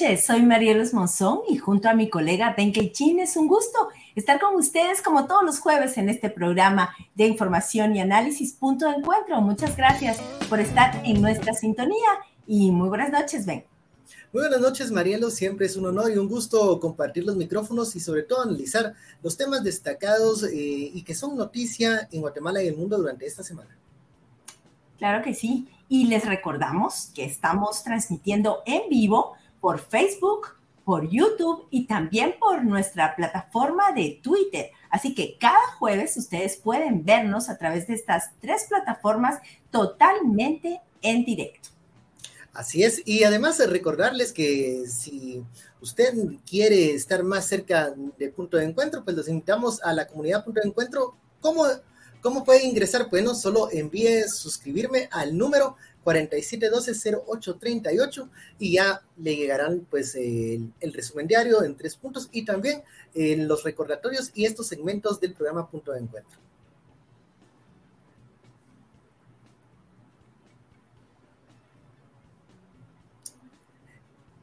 noches, soy Marielos Monzón y junto a mi colega Benkei Chin es un gusto estar con ustedes como todos los jueves en este programa de información y análisis Punto de Encuentro. Muchas gracias por estar en nuestra sintonía y muy buenas noches, Ben. Muy buenas noches, Marielo. Siempre es un honor y un gusto compartir los micrófonos y sobre todo analizar los temas destacados eh, y que son noticia en Guatemala y el mundo durante esta semana. Claro que sí. Y les recordamos que estamos transmitiendo en vivo por Facebook, por YouTube y también por nuestra plataforma de Twitter. Así que cada jueves ustedes pueden vernos a través de estas tres plataformas totalmente en directo. Así es, y además recordarles que si usted quiere estar más cerca de Punto de Encuentro, pues los invitamos a la comunidad Punto de Encuentro. ¿Cómo, cómo puede ingresar? Bueno, solo envíe suscribirme al número 4712-0838 y ya le llegarán pues el, resumen diario en tres puntos y también los recordatorios y estos segmentos del programa Punto de Encuentro.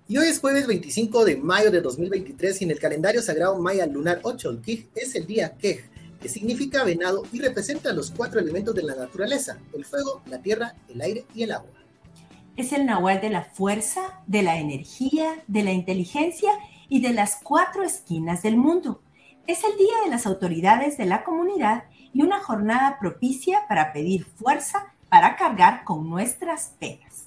Y hoy es jueves 25 de mayo de 2023 y en el calendario sagrado maya lunar 8, es el día Kej, que significa venado y representa los cuatro elementos de la naturaleza, el fuego, la tierra, el aire y el agua. Es el nahual de la fuerza, de la energía, de la inteligencia y de las cuatro esquinas del mundo. Es el día de las autoridades de la comunidad y una jornada propicia para pedir fuerza para cargar con nuestras penas.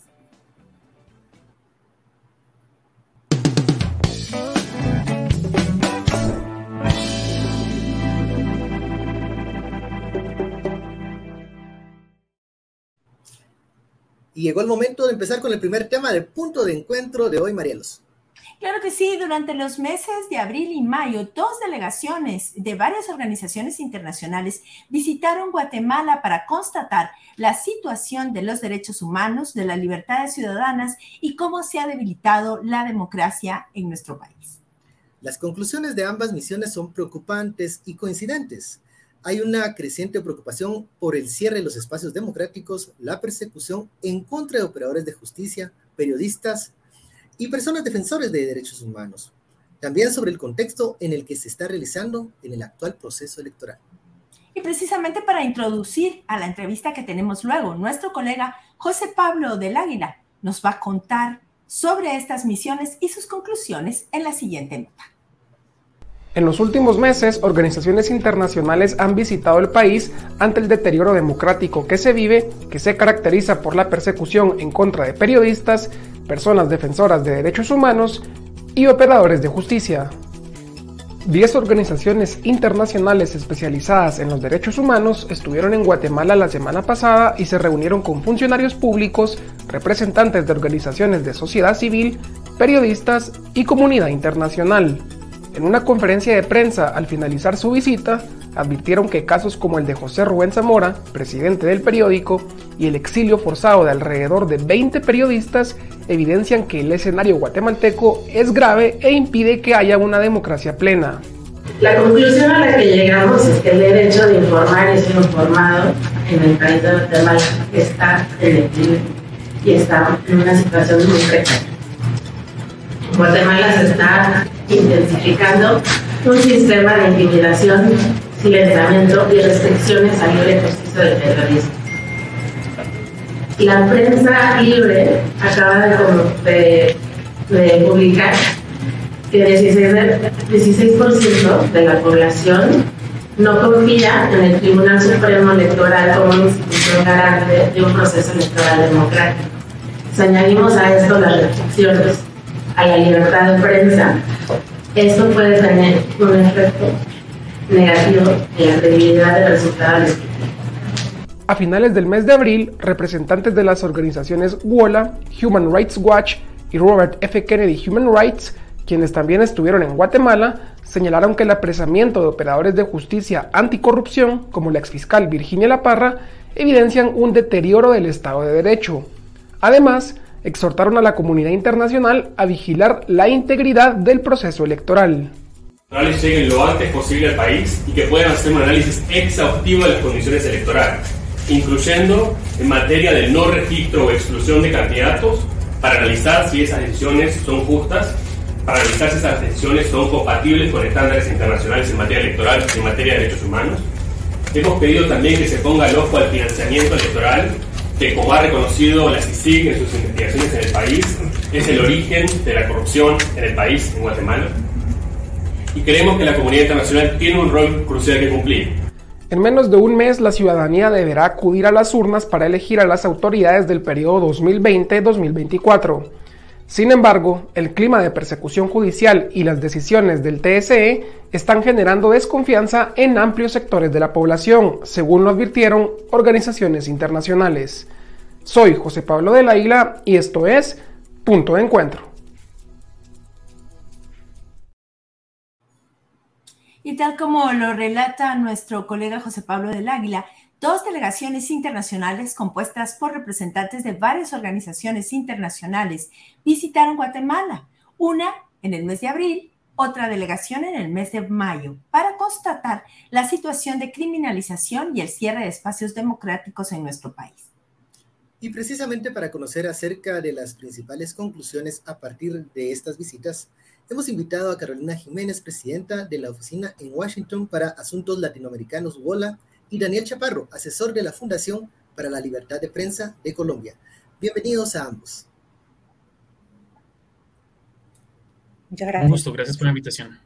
Y llegó el momento de empezar con el primer tema del punto de encuentro de hoy, Marielos. Claro que sí, durante los meses de abril y mayo, dos delegaciones de varias organizaciones internacionales visitaron Guatemala para constatar la situación de los derechos humanos, de las libertades ciudadanas y cómo se ha debilitado la democracia en nuestro país. Las conclusiones de ambas misiones son preocupantes y coincidentes hay una creciente preocupación por el cierre de los espacios democráticos, la persecución en contra de operadores de justicia, periodistas y personas defensores de derechos humanos. También sobre el contexto en el que se está realizando en el actual proceso electoral. Y precisamente para introducir a la entrevista que tenemos luego, nuestro colega José Pablo del Águila nos va a contar sobre estas misiones y sus conclusiones en la siguiente nota. En los últimos meses, organizaciones internacionales han visitado el país ante el deterioro democrático que se vive, que se caracteriza por la persecución en contra de periodistas, personas defensoras de derechos humanos y operadores de justicia. Diez organizaciones internacionales especializadas en los derechos humanos estuvieron en Guatemala la semana pasada y se reunieron con funcionarios públicos, representantes de organizaciones de sociedad civil, periodistas y comunidad internacional. En una conferencia de prensa al finalizar su visita, advirtieron que casos como el de José Rubén Zamora, presidente del periódico, y el exilio forzado de alrededor de 20 periodistas evidencian que el escenario guatemalteco es grave e impide que haya una democracia plena. La conclusión a la que llegamos es que el derecho de informar y ser informado en el país de Guatemala está en el y está en una situación muy precaria. Guatemala se está intensificando un sistema de intimidación, silenciamiento y restricciones al libre ejercicio del periodismo. La prensa libre acaba de, publicar que 16%, de la población no confía en el Tribunal Supremo Electoral como una institución garante de un proceso electoral democrático. Si añadimos a esto las restricciones a la libertad de prensa, esto puede tener un efecto negativo en la credibilidad del resultado A finales del mes de abril, representantes de las organizaciones WOLA, Human Rights Watch y Robert F. Kennedy Human Rights, quienes también estuvieron en Guatemala, señalaron que el apresamiento de operadores de justicia anticorrupción, como la exfiscal Virginia La Parra, evidencian un deterioro del Estado de Derecho. Además, exhortaron a la comunidad internacional a vigilar la integridad del proceso electoral. lleguen lo antes posible al país y que puedan hacer un análisis exhaustivo de las condiciones electorales, incluyendo en materia del no registro o exclusión de candidatos, para analizar si esas decisiones son justas, para analizar si esas decisiones son compatibles con estándares internacionales en materia electoral y en materia de derechos humanos. Hemos pedido también que se ponga el ojo al financiamiento electoral, que como ha reconocido la CICIG en sus investigaciones en el país, es el origen de la corrupción en el país, en Guatemala. Y creemos que la comunidad internacional tiene un rol crucial que cumplir. En menos de un mes, la ciudadanía deberá acudir a las urnas para elegir a las autoridades del periodo 2020-2024. Sin embargo, el clima de persecución judicial y las decisiones del TSE están generando desconfianza en amplios sectores de la población, según lo advirtieron organizaciones internacionales. Soy José Pablo del Águila y esto es Punto de Encuentro. Y tal como lo relata nuestro colega José Pablo del Águila, dos delegaciones internacionales compuestas por representantes de varias organizaciones internacionales visitaron Guatemala, una en el mes de abril, otra delegación en el mes de mayo, para constatar la situación de criminalización y el cierre de espacios democráticos en nuestro país. Y precisamente para conocer acerca de las principales conclusiones a partir de estas visitas, hemos invitado a Carolina Jiménez, presidenta de la Oficina en Washington para Asuntos Latinoamericanos WOLA, y Daniel Chaparro, asesor de la Fundación para la Libertad de Prensa de Colombia. Bienvenidos a ambos. Muchas gracias. Un gusto, gracias por la invitación.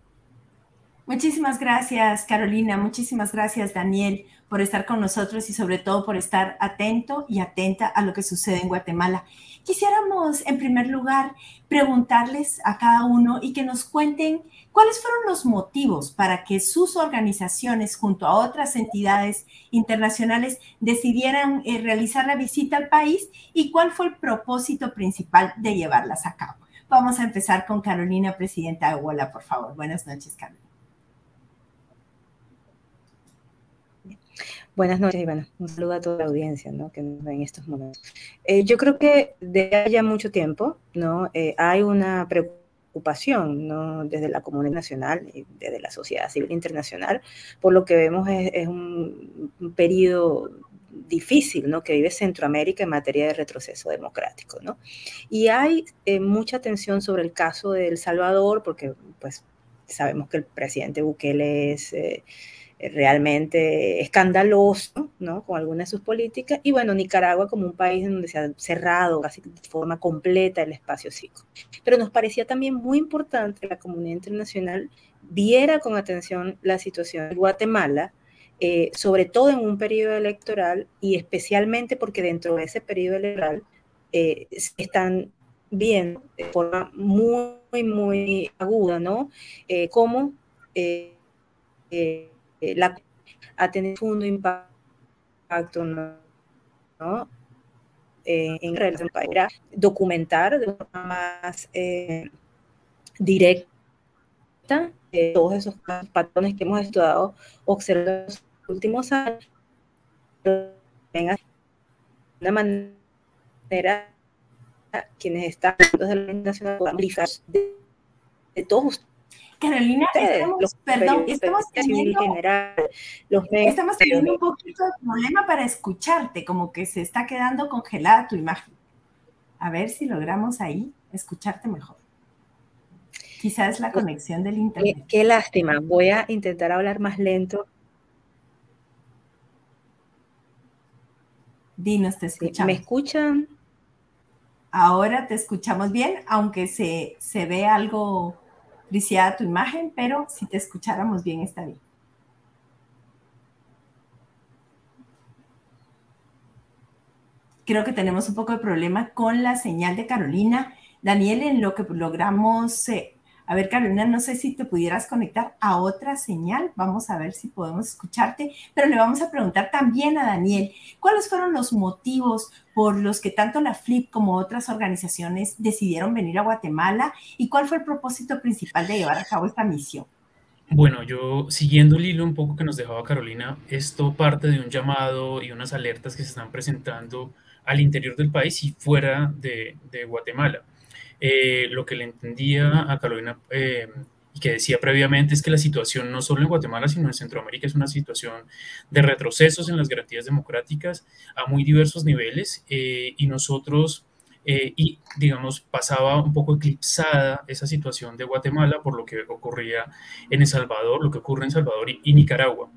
Muchísimas gracias, Carolina. Muchísimas gracias, Daniel por estar con nosotros y sobre todo por estar atento y atenta a lo que sucede en Guatemala. Quisiéramos, en primer lugar, preguntarles a cada uno y que nos cuenten cuáles fueron los motivos para que sus organizaciones, junto a otras entidades internacionales, decidieran eh, realizar la visita al país y cuál fue el propósito principal de llevarlas a cabo. Vamos a empezar con Carolina, presidenta de WOLA, por favor. Buenas noches, Carolina. Buenas noches bueno, un saludo a toda la audiencia ¿no? que nos ve en estos momentos. Eh, yo creo que desde ya mucho tiempo ¿no? Eh, hay una preocupación ¿no? desde la comunidad nacional y desde la sociedad civil internacional, por lo que vemos es, un, periodo difícil que vive Centroamérica en materia de retroceso democrático. Y hay eh, mucha atención sobre el caso de El Salvador, porque pues sabemos que el presidente Bukele es realmente escandaloso, Con algunas de sus políticas. Y bueno, Nicaragua como un país en donde se ha cerrado casi de forma completa el espacio psico. Pero nos parecía también muy importante que la comunidad internacional viera con atención la situación de Guatemala, eh, sobre todo en un periodo electoral y especialmente porque dentro de ese periodo electoral eh, están viendo de forma muy, muy aguda, ¿no? Eh, cómo eh, la, ha tenido un impacto ¿no? Eh, en relación para documentar de forma más eh, directa todos esos patrones que hemos estudiado, observado en los últimos años, de una manera quienes están desde la nacional de, de todos ustedes Carolina, estamos, perdón, estamos teniendo, general, los estamos teniendo un poquito de problema para escucharte, como que se está quedando congelada tu imagen. A ver si logramos ahí escucharte mejor. Quizás la pues, conexión del internet. Qué, qué lástima. Voy a intentar hablar más lento. Dinos, te escuchamos. ¿Me escuchan? Ahora te escuchamos bien, aunque se, se ve algo tu imagen, pero si te escucháramos bien está bien. Creo que tenemos un poco de problema con la señal de Carolina. Daniel, en lo que logramos eh, a ver, Carolina, no sé si te pudieras conectar a otra señal. Vamos a ver si podemos escucharte, pero le vamos a preguntar también a Daniel, ¿cuáles fueron los motivos por los que tanto la FLIP como otras organizaciones decidieron venir a Guatemala y cuál fue el propósito principal de llevar a cabo esta misión? Bueno, yo siguiendo el hilo un poco que nos dejaba Carolina, esto parte de un llamado y unas alertas que se están presentando al interior del país y fuera de, de Guatemala. Eh, lo que le entendía a Carolina eh, y que decía previamente es que la situación no solo en Guatemala, sino en Centroamérica es una situación de retrocesos en las garantías democráticas a muy diversos niveles eh, y nosotros eh, y, digamos, pasaba un poco eclipsada esa situación de Guatemala por lo que ocurría en El Salvador, lo que ocurre en Salvador y, Nicaragua.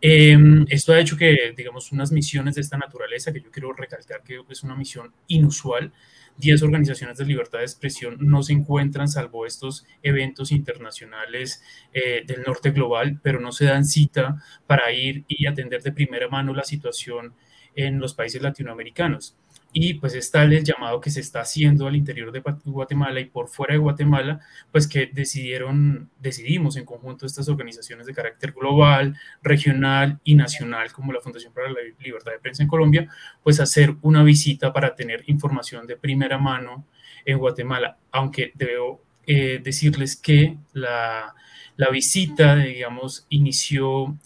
Em, esto ha hecho que, digamos, unas misiones de esta naturaleza, que yo quiero recalcar que es una misión inusual, 10 organizaciones de libertad de expresión no se encuentran, salvo estos eventos internacionales eh, del norte global, pero no se dan cita para ir y atender de primera mano la situación en los países latinoamericanos y pues es tal el llamado que se está haciendo al interior de Guatemala y por fuera de Guatemala, pues que decidieron, decidimos en conjunto estas organizaciones de carácter global, regional y nacional, como la Fundación para la Libertad de Prensa en Colombia, pues hacer una visita para tener información de primera mano en Guatemala, aunque debo eh, decirles que la, la visita, digamos, inició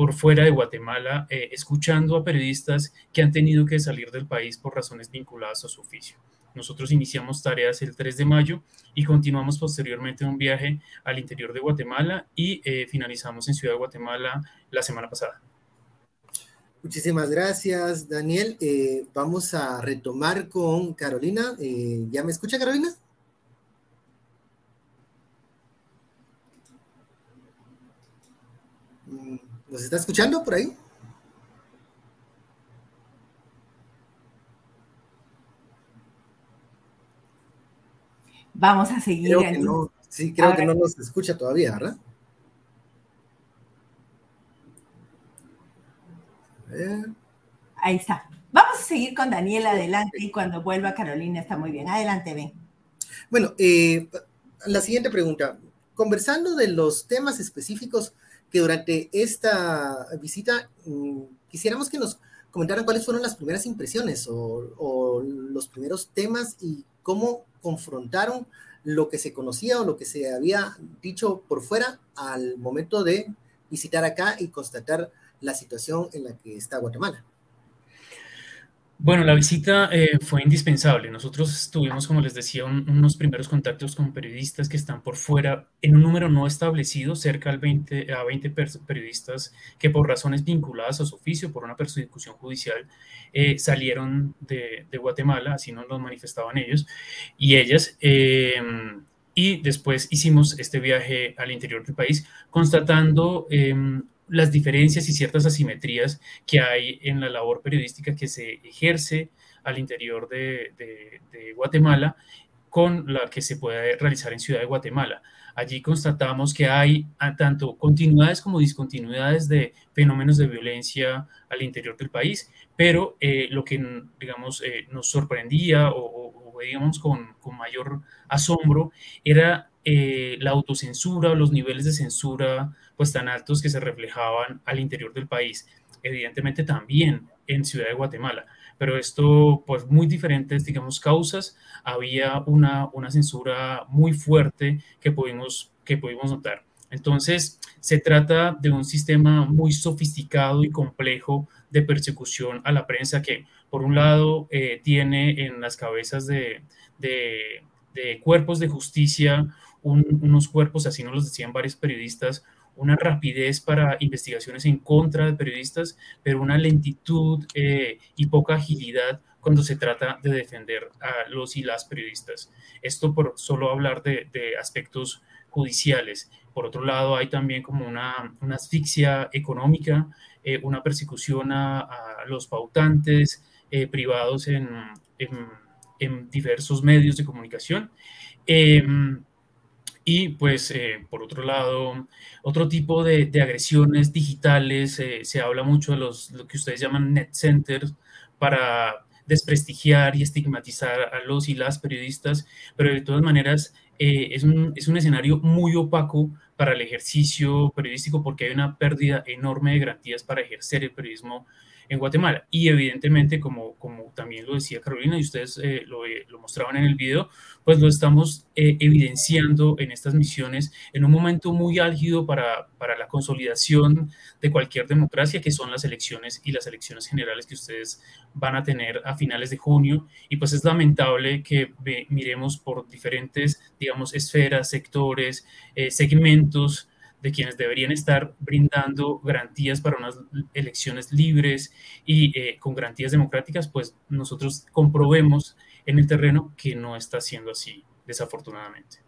por fuera de Guatemala, eh, escuchando a periodistas que han tenido que salir del país por razones vinculadas a su oficio. Nosotros iniciamos tareas el 3 de mayo y continuamos posteriormente un viaje al interior de Guatemala y eh, finalizamos en Ciudad de Guatemala la semana pasada. Muchísimas gracias, Daniel. Eh, vamos a retomar con Carolina. ¿Ya me escucha, Carolina? ¿Nos está escuchando por ahí? Vamos a seguir. Creo que no, sí, creo que no nos escucha todavía, ¿verdad? Ahí está. Vamos a seguir con Daniel adelante y cuando vuelva Carolina está muy bien. Adelante, ven. Bueno, eh, la siguiente pregunta. Conversando de los temas específicos que durante esta visita mm, quisiéramos que nos comentaran cuáles fueron las primeras impresiones o, los primeros temas y cómo confrontaron lo que se conocía o lo que se había dicho por fuera al momento de visitar acá y constatar la situación en la que está Guatemala. Bueno, la visita eh, fue indispensable. Nosotros tuvimos, como les decía, unos primeros contactos con periodistas que están por fuera en un número no establecido, cerca al 20, a 20 periodistas que por razones vinculadas a su oficio, por una persecución judicial, eh, salieron de, Guatemala, así nos lo manifestaban ellos y ellas. Em, y después hicimos este viaje al interior del país, constatando em, las diferencias y ciertas asimetrías que hay en la labor periodística que se ejerce al interior de, Guatemala con la que se puede realizar en Ciudad de Guatemala. Allí constatamos que hay tanto continuidades como discontinuidades de fenómenos de violencia al interior del país, pero eh, lo que, digamos, eh, nos sorprendía o, veíamos con, con, mayor asombro era eh, la autocensura o los niveles de censura pues tan altos que se reflejaban al interior del país, evidentemente también en Ciudad de Guatemala, pero esto pues muy diferentes, digamos, causas, había una, una censura muy fuerte que pudimos, que pudimos notar. Entonces, se trata de un sistema muy sofisticado y complejo de persecución a la prensa que, por un lado, eh, tiene en las cabezas de, de, cuerpos de justicia unos cuerpos, así nos los decían varios periodistas, una rapidez para investigaciones en contra de periodistas, pero una lentitud eh, y poca agilidad cuando se trata de defender a los y las periodistas. Esto por solo hablar de, aspectos judiciales. Por otro lado, hay también como una, asfixia económica, eh, una persecución a, los pautantes eh, privados en, en, diversos medios de comunicación. Y pues, eh, por otro lado, otro tipo de, agresiones digitales, eh, se habla mucho de los, lo que ustedes llaman net centers para desprestigiar y estigmatizar a los y las periodistas, pero de todas maneras eh, es, un, es un escenario muy opaco para el ejercicio periodístico porque hay una pérdida enorme de garantías para ejercer el periodismo en Guatemala. Y evidentemente, como, como también lo decía Carolina y ustedes eh, lo, eh, lo, mostraban en el video, pues lo estamos eh, evidenciando en estas misiones en un momento muy álgido para, para la consolidación de cualquier democracia, que son las elecciones y las elecciones generales que ustedes van a tener a finales de junio. Y pues es lamentable que miremos por diferentes, digamos, esferas, sectores, segmentos, de quienes deberían estar brindando garantías para unas elecciones libres y eh, con garantías democráticas, pues nosotros comprobemos en el terreno, que no está siendo así, desafortunadamente.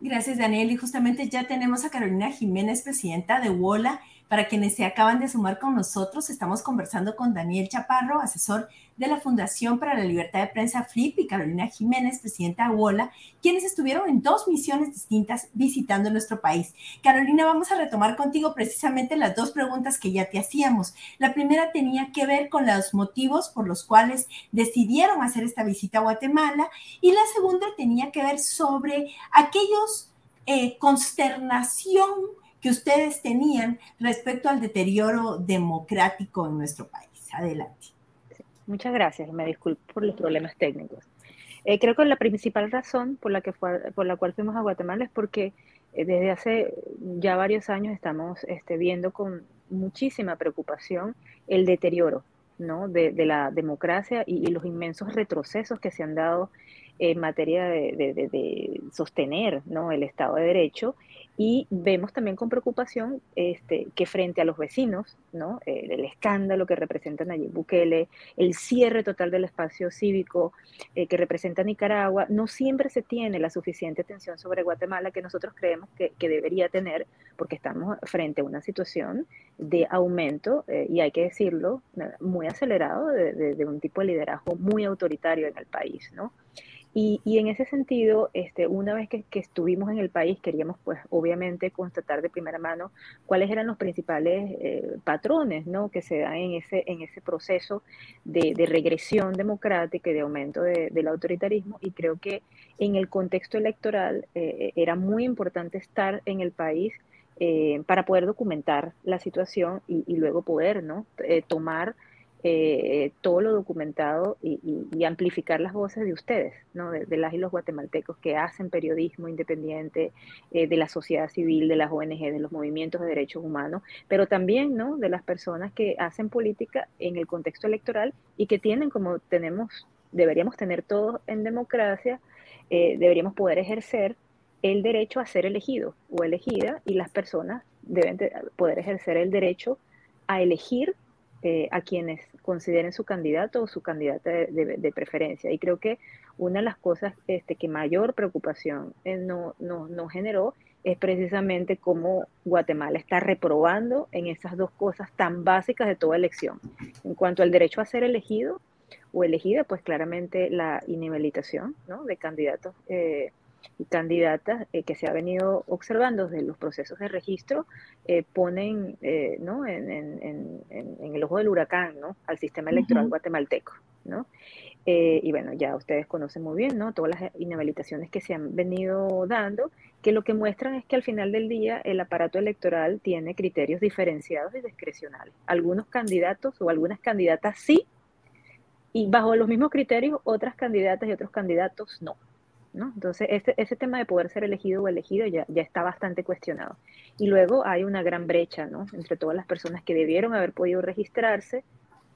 Gracias, Daniel. Y justamente ya tenemos a Carolina Jiménez, presidenta de WOLA. Para quienes se acaban de sumar con nosotros, estamos conversando con Daniel Chaparro, asesor de la Fundación para la Libertad de Prensa FLIP y Carolina Jiménez, presidenta de WOLA, quienes estuvieron en dos misiones distintas visitando nuestro país. Carolina, vamos a retomar contigo precisamente las dos preguntas que ya te hacíamos. La primera tenía que ver con los motivos por los cuales decidieron hacer esta visita a Guatemala y la segunda tenía que ver sobre aquellos eh, consternación que ustedes tenían respecto al deterioro democrático en nuestro país. Adelante. Muchas gracias. Me disculpo por los problemas técnicos. Eh, creo que la principal razón por la, que fue, por la cual fuimos a Guatemala es porque eh, desde hace ya varios años estamos este, viendo con muchísima preocupación el deterioro ¿no? de, la democracia y, los inmensos retrocesos que se han dado en materia de, sostener ¿no? el Estado de Derecho y vemos también con preocupación este, que frente a los vecinos, ¿no? el escándalo que representa Nayib Bukele, el cierre total del espacio cívico eh, que representa Nicaragua, no siempre se tiene la suficiente atención sobre Guatemala que nosotros creemos que, debería tener, porque estamos frente a una situación de aumento, eh, y hay que decirlo, muy acelerado de, de, un tipo de liderazgo muy autoritario en el país, ¿no? Y, en ese sentido, este, una vez que, estuvimos en el país, queríamos, pues, obviamente, constatar de primera mano cuáles eran los principales eh, patrones, ¿no? Que se dan en ese, en ese proceso de, regresión democrática y de aumento del autoritarismo. Y creo que en el contexto electoral eh, era muy importante estar en el país eh, para poder documentar la situación y, y luego poder, ¿no? tomar eh, todo lo documentado y, amplificar las voces de ustedes, ¿no? de, las y los guatemaltecos que hacen periodismo independiente, eh, de la sociedad civil, de las ONG, de los movimientos de derechos humanos, pero también ¿no? de las personas que hacen política en el contexto electoral y que tienen como tenemos, deberíamos tener todos en democracia, eh, deberíamos poder ejercer el derecho a ser elegido o elegida y las personas deben poder ejercer el derecho a elegir eh, a quienes consideren su candidato o su candidata de, preferencia. Y creo que una de las cosas este, que mayor preocupación eh, no, no, generó es precisamente cómo Guatemala está reprobando en esas dos cosas tan básicas de toda elección. En cuanto al derecho a ser elegido o elegida, pues claramente la inhabilitación ¿no? de candidatos eh, y candidatas eh, que se ha venido observando desde los procesos de registro eh, ponen eh, ¿no? en, en, en, el ojo del huracán ¿no? al sistema electoral guatemalteco. ¿no? y bueno, ya ustedes conocen muy bien ¿no? todas las inhabilitaciones que se han venido dando, que lo que muestran es que al final del día el aparato electoral tiene criterios diferenciados y discrecionales. Algunos candidatos o algunas candidatas sí, y bajo los mismos criterios otras candidatas y otros candidatos no. Entonces, ese, ese, tema de poder ser elegido o elegido ya, ya está bastante cuestionado. Y luego hay una gran brecha ¿no? entre todas las personas que debieron haber podido registrarse,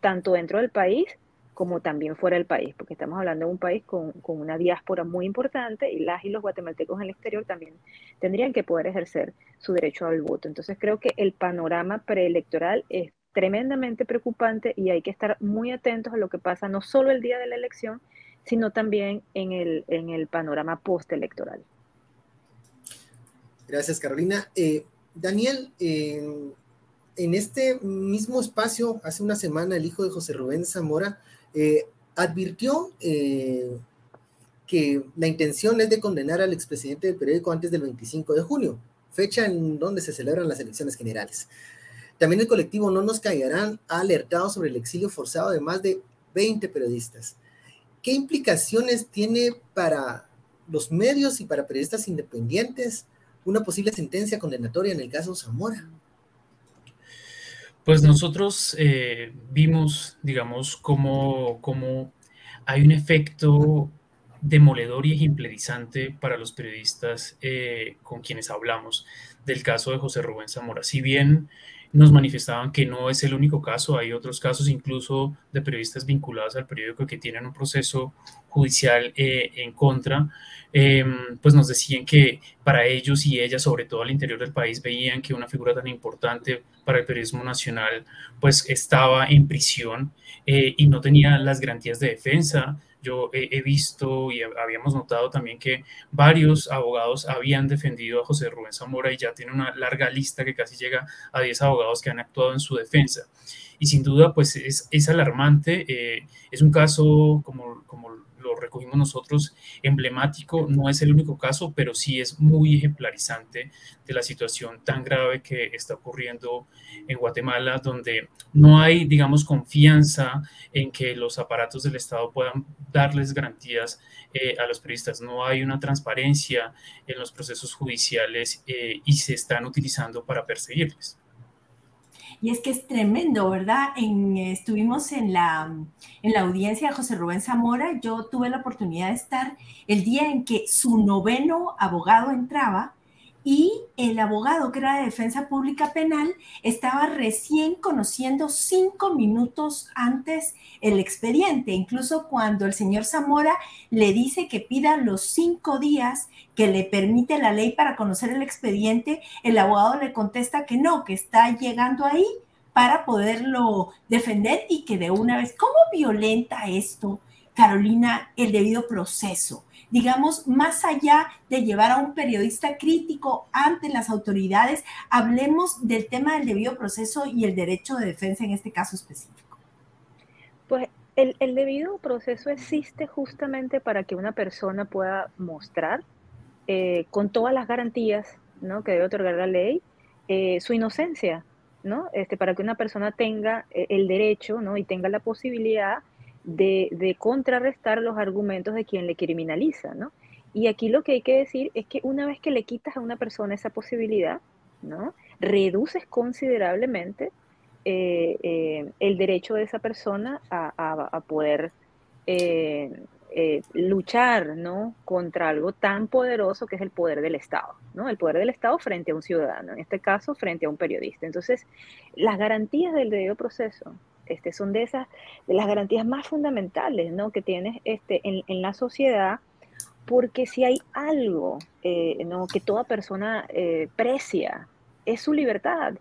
tanto dentro del país como también fuera del país, porque estamos hablando de un país con, con una diáspora muy importante y las y los guatemaltecos en el exterior también tendrían que poder ejercer su derecho al voto. Entonces, creo que el panorama preelectoral es tremendamente preocupante y hay que estar muy atentos a lo que pasa no solo el día de la elección, sino también en el, en el panorama postelectoral. Gracias, Carolina. Eh, Daniel, en este mismo espacio, hace una semana, el hijo de José Rubén Zamora eh, advirtió eh, que la intención es de condenar al expresidente del periódico antes del 25 de junio, fecha en donde se celebran las elecciones generales. También el colectivo No Nos Callarán ha alertado sobre el exilio forzado de más de 20 periodistas. ¿Qué implicaciones tiene para los medios y para periodistas independientes una posible sentencia condenatoria en el caso Zamora? Pues nosotros eh, vimos, digamos, cómo, cómo, hay un efecto demoledor y ejemplarizante para los periodistas eh, con quienes hablamos del caso de José Rubén Zamora. Si bien nos manifestaban que no es el único caso, hay otros casos incluso de periodistas vinculados al periódico que tienen un proceso judicial eh, en contra, em, pues nos decían que para ellos y ellas, sobre todo al interior del país, veían que una figura tan importante para el periodismo nacional, pues estaba en prisión eh, y no tenía las garantías de defensa. Yo he, visto y habíamos notado también que varios abogados habían defendido a José Rubén Zamora y ya tiene una larga lista que casi llega a 10 abogados que han actuado en su defensa. Y sin duda, pues es, alarmante. Eh, es un caso, como, como lo recogimos nosotros, emblemático. No es el único caso, pero sí es muy ejemplarizante de la situación tan grave que está ocurriendo en Guatemala, donde no hay, digamos, confianza en que los aparatos del Estado puedan darles garantías eh, a los periodistas. No hay una transparencia en los procesos judiciales eh, y se están utilizando para perseguirles. Y es que es tremendo, ¿verdad? estuvimos en la, en la audiencia de José Rubén Zamora. Yo tuve la oportunidad de estar el día en que su noveno abogado entraba y el abogado que era de defensa pública penal estaba recién conociendo cinco minutos antes el expediente. Incluso cuando el señor Zamora le dice que pida los cinco días que le permite la ley para conocer el expediente, el abogado le contesta que no, que está llegando ahí para poderlo defender y que de una vez, ¿cómo violenta esto, Carolina, el debido proceso? Digamos, más allá de llevar a un periodista crítico ante las autoridades, hablemos del tema del debido proceso y el derecho de defensa en este caso específico. Pues el, debido proceso existe justamente para que una persona pueda mostrar eh, con todas las garantías ¿no? que debe otorgar la ley eh, su inocencia, ¿no? Este, para que una persona tenga eh, el derecho ¿no? y tenga la posibilidad de, contrarrestar los argumentos de quien le criminaliza, ¿no? Y aquí lo que hay que decir es que una vez que le quitas a una persona esa posibilidad, ¿no? Reduces considerablemente eh, eh, el derecho de esa persona a, poder eh, luchar, ¿no? Contra algo tan poderoso que es el poder del Estado, ¿no? El poder del Estado frente a un ciudadano, en este caso frente a un periodista. Entonces, las garantías del debido proceso, este, son de esas, de las garantías más fundamentales, ¿no? Que tienes este, en, la sociedad, porque si hay algo, eh, ¿no? Que toda persona eh, precia, es su libertad.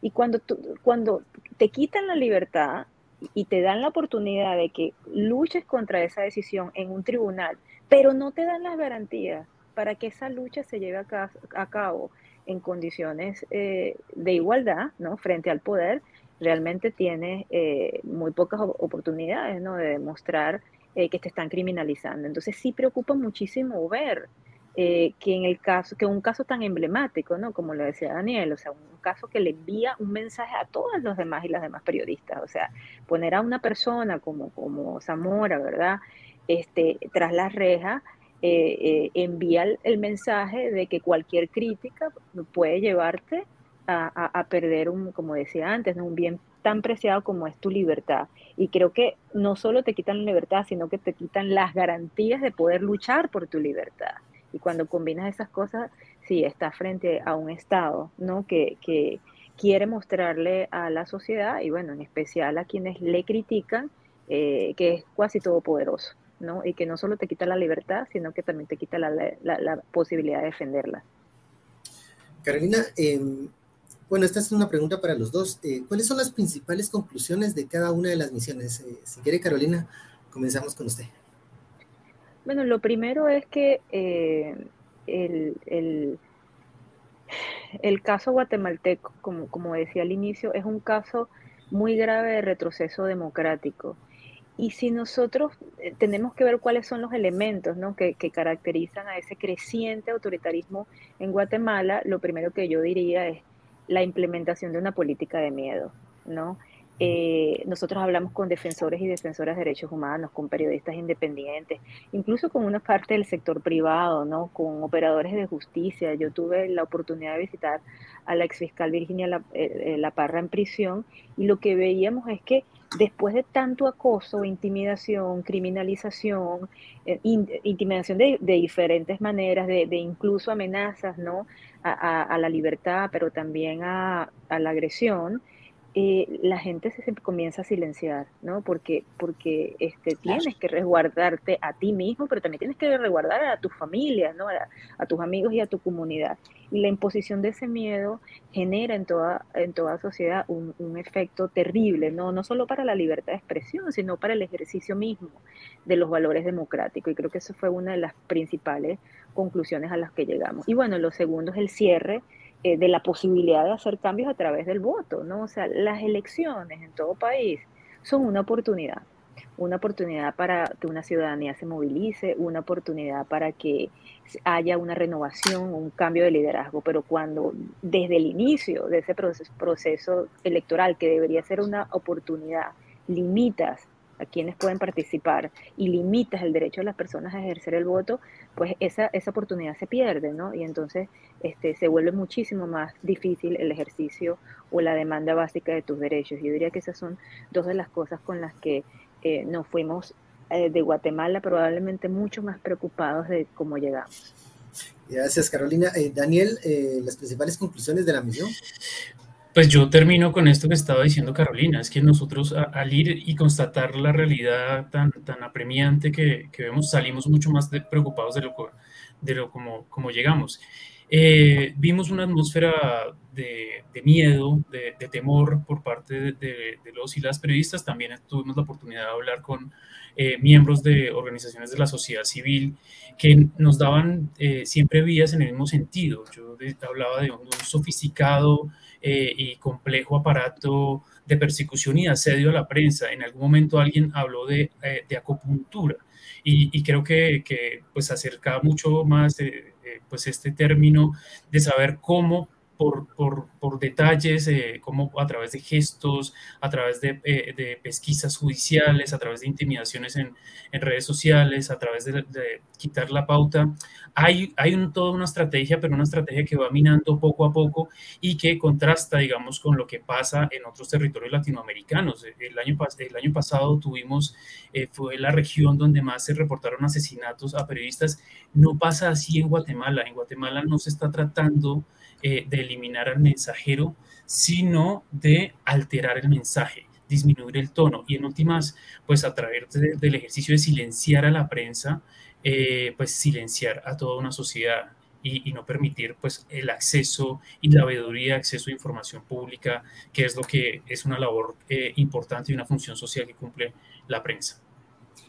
Y cuando, cuando te quitan la libertad y te dan la oportunidad de que luches contra esa decisión en un tribunal, pero no te dan las garantías para que esa lucha se lleve a, cabo en condiciones eh, de igualdad, ¿no? Frente al poder, realmente tienes eh, muy pocas oportunidades ¿no? de demostrar eh, que te están criminalizando. Entonces sí preocupa muchísimo ver eh, que en el caso, que un caso tan emblemático, ¿no? Como lo decía Daniel, o sea, un caso que le envía un mensaje a todos los demás y las demás periodistas, o sea, poner a una persona como, como Zamora, ¿verdad? Este, tras las rejas, envía el, mensaje de que cualquier crítica puede llevarte a, perder, un, como decía antes, un bien tan preciado como es tu libertad. Y creo que no solo te quitan la libertad, sino que te quitan las garantías de poder luchar por tu libertad. Y cuando combinas esas cosas, sí, estás frente a un Estado ¿no? que, que quiere mostrarle a la sociedad, y bueno, en especial a quienes le critican, eh, que es casi todopoderoso. ¿no? Y que no solo te quita la libertad, sino que también te quita la, la, la posibilidad de defenderla. Carolina, eh, bueno, esta es una pregunta para los dos. Eh, ¿Cuáles son las principales conclusiones de cada una de las misiones? Eh, si quiere, Carolina, comenzamos con usted. Bueno, lo primero es que eh, el, el, caso guatemalteco, como, como decía al inicio, es un caso muy grave de retroceso democrático. Y si nosotros tenemos que ver cuáles son los elementos ¿no? que, que, caracterizan a ese creciente autoritarismo en Guatemala, lo primero que yo diría es la implementación de una política de miedo, ¿no? Eh, nosotros hablamos con defensores y defensoras de derechos humanos, con periodistas independientes, incluso con una parte del sector privado, ¿no? con operadores de justicia. Yo tuve la oportunidad de visitar a la exfiscal Virginia La, eh, eh, Parra en prisión y lo que veíamos es que después de tanto acoso, intimidación, criminalización, intimidación de, diferentes maneras, de, de incluso amenazas, ¿no? A, la libertad, pero también a, la agresión, eh, la gente se, comienza a silenciar, ¿no? Porque, porque este, tienes que resguardarte a ti mismo, pero también tienes que resguardar a tu familia, ¿no? A, tus amigos y a tu comunidad. Y la imposición de ese miedo genera en toda, en toda sociedad un, un efecto terrible, ¿no? No solo para la libertad de expresión, sino para el ejercicio mismo de los valores democráticos. Y creo que eso fue una de las principales conclusiones a las que llegamos. Y bueno, lo segundo es el cierre eh, de la posibilidad de hacer cambios a través del voto, ¿no? O sea, las elecciones en todo país son una oportunidad, una oportunidad para que una ciudadanía se movilice, una oportunidad para que haya una renovación, un cambio de liderazgo, pero cuando desde el inicio de ese proceso, proceso electoral, que debería ser una oportunidad, limitas a quienes pueden participar y limitas el derecho de las personas a ejercer el voto, pues esa, esa oportunidad se pierde, ¿no? Y entonces este, se vuelve muchísimo más difícil el ejercicio o la demanda básica de tus derechos. Yo diría que esas son dos de las cosas con las que eh, nos fuimos eh, de Guatemala probablemente mucho más preocupados de cómo llegamos. Gracias, Carolina. Eh, Daniel, las principales conclusiones de la misión. Pues yo termino con esto que estaba diciendo Carolina, es que nosotros al ir y constatar la realidad tan, apremiante que, vemos, salimos mucho más preocupados de lo, de como, llegamos. Eh, vimos una atmósfera de, de miedo, de, de, temor por parte de, los y las periodistas. También tuvimos la oportunidad de hablar con eh, miembros de organizaciones de la sociedad civil que nos daban eh, siempre vías en el mismo sentido. Yo hablaba de un sofisticado eh, y complejo aparato de persecución y asedio a la prensa. En algún momento alguien habló de, eh, acupuntura y, creo que, que, pues acerca mucho más eh, pues este término de saber cómo por, por, por detalles, eh, como a través de gestos, a través de, eh, de, pesquisas judiciales, a través de intimidaciones en, en redes sociales, a través de, de, quitar la pauta. Hay, hay un, toda una estrategia, pero una estrategia que va minando poco a poco y que contrasta, digamos, con lo que pasa en otros territorios latinoamericanos. El año, el año pasado tuvimos, eh, fue la región donde más se reportaron asesinatos a periodistas. No pasa así en Guatemala. En Guatemala no se está tratando eh, de eliminar al mensajero, sino de alterar el mensaje, disminuir el tono. Y en últimas, pues a través del ejercicio de silenciar a la prensa, eh, pues silenciar a toda una sociedad y, no permitir pues el acceso y la veeduría acceso a información pública, que es lo que es una labor eh, importante y una función social que cumple la prensa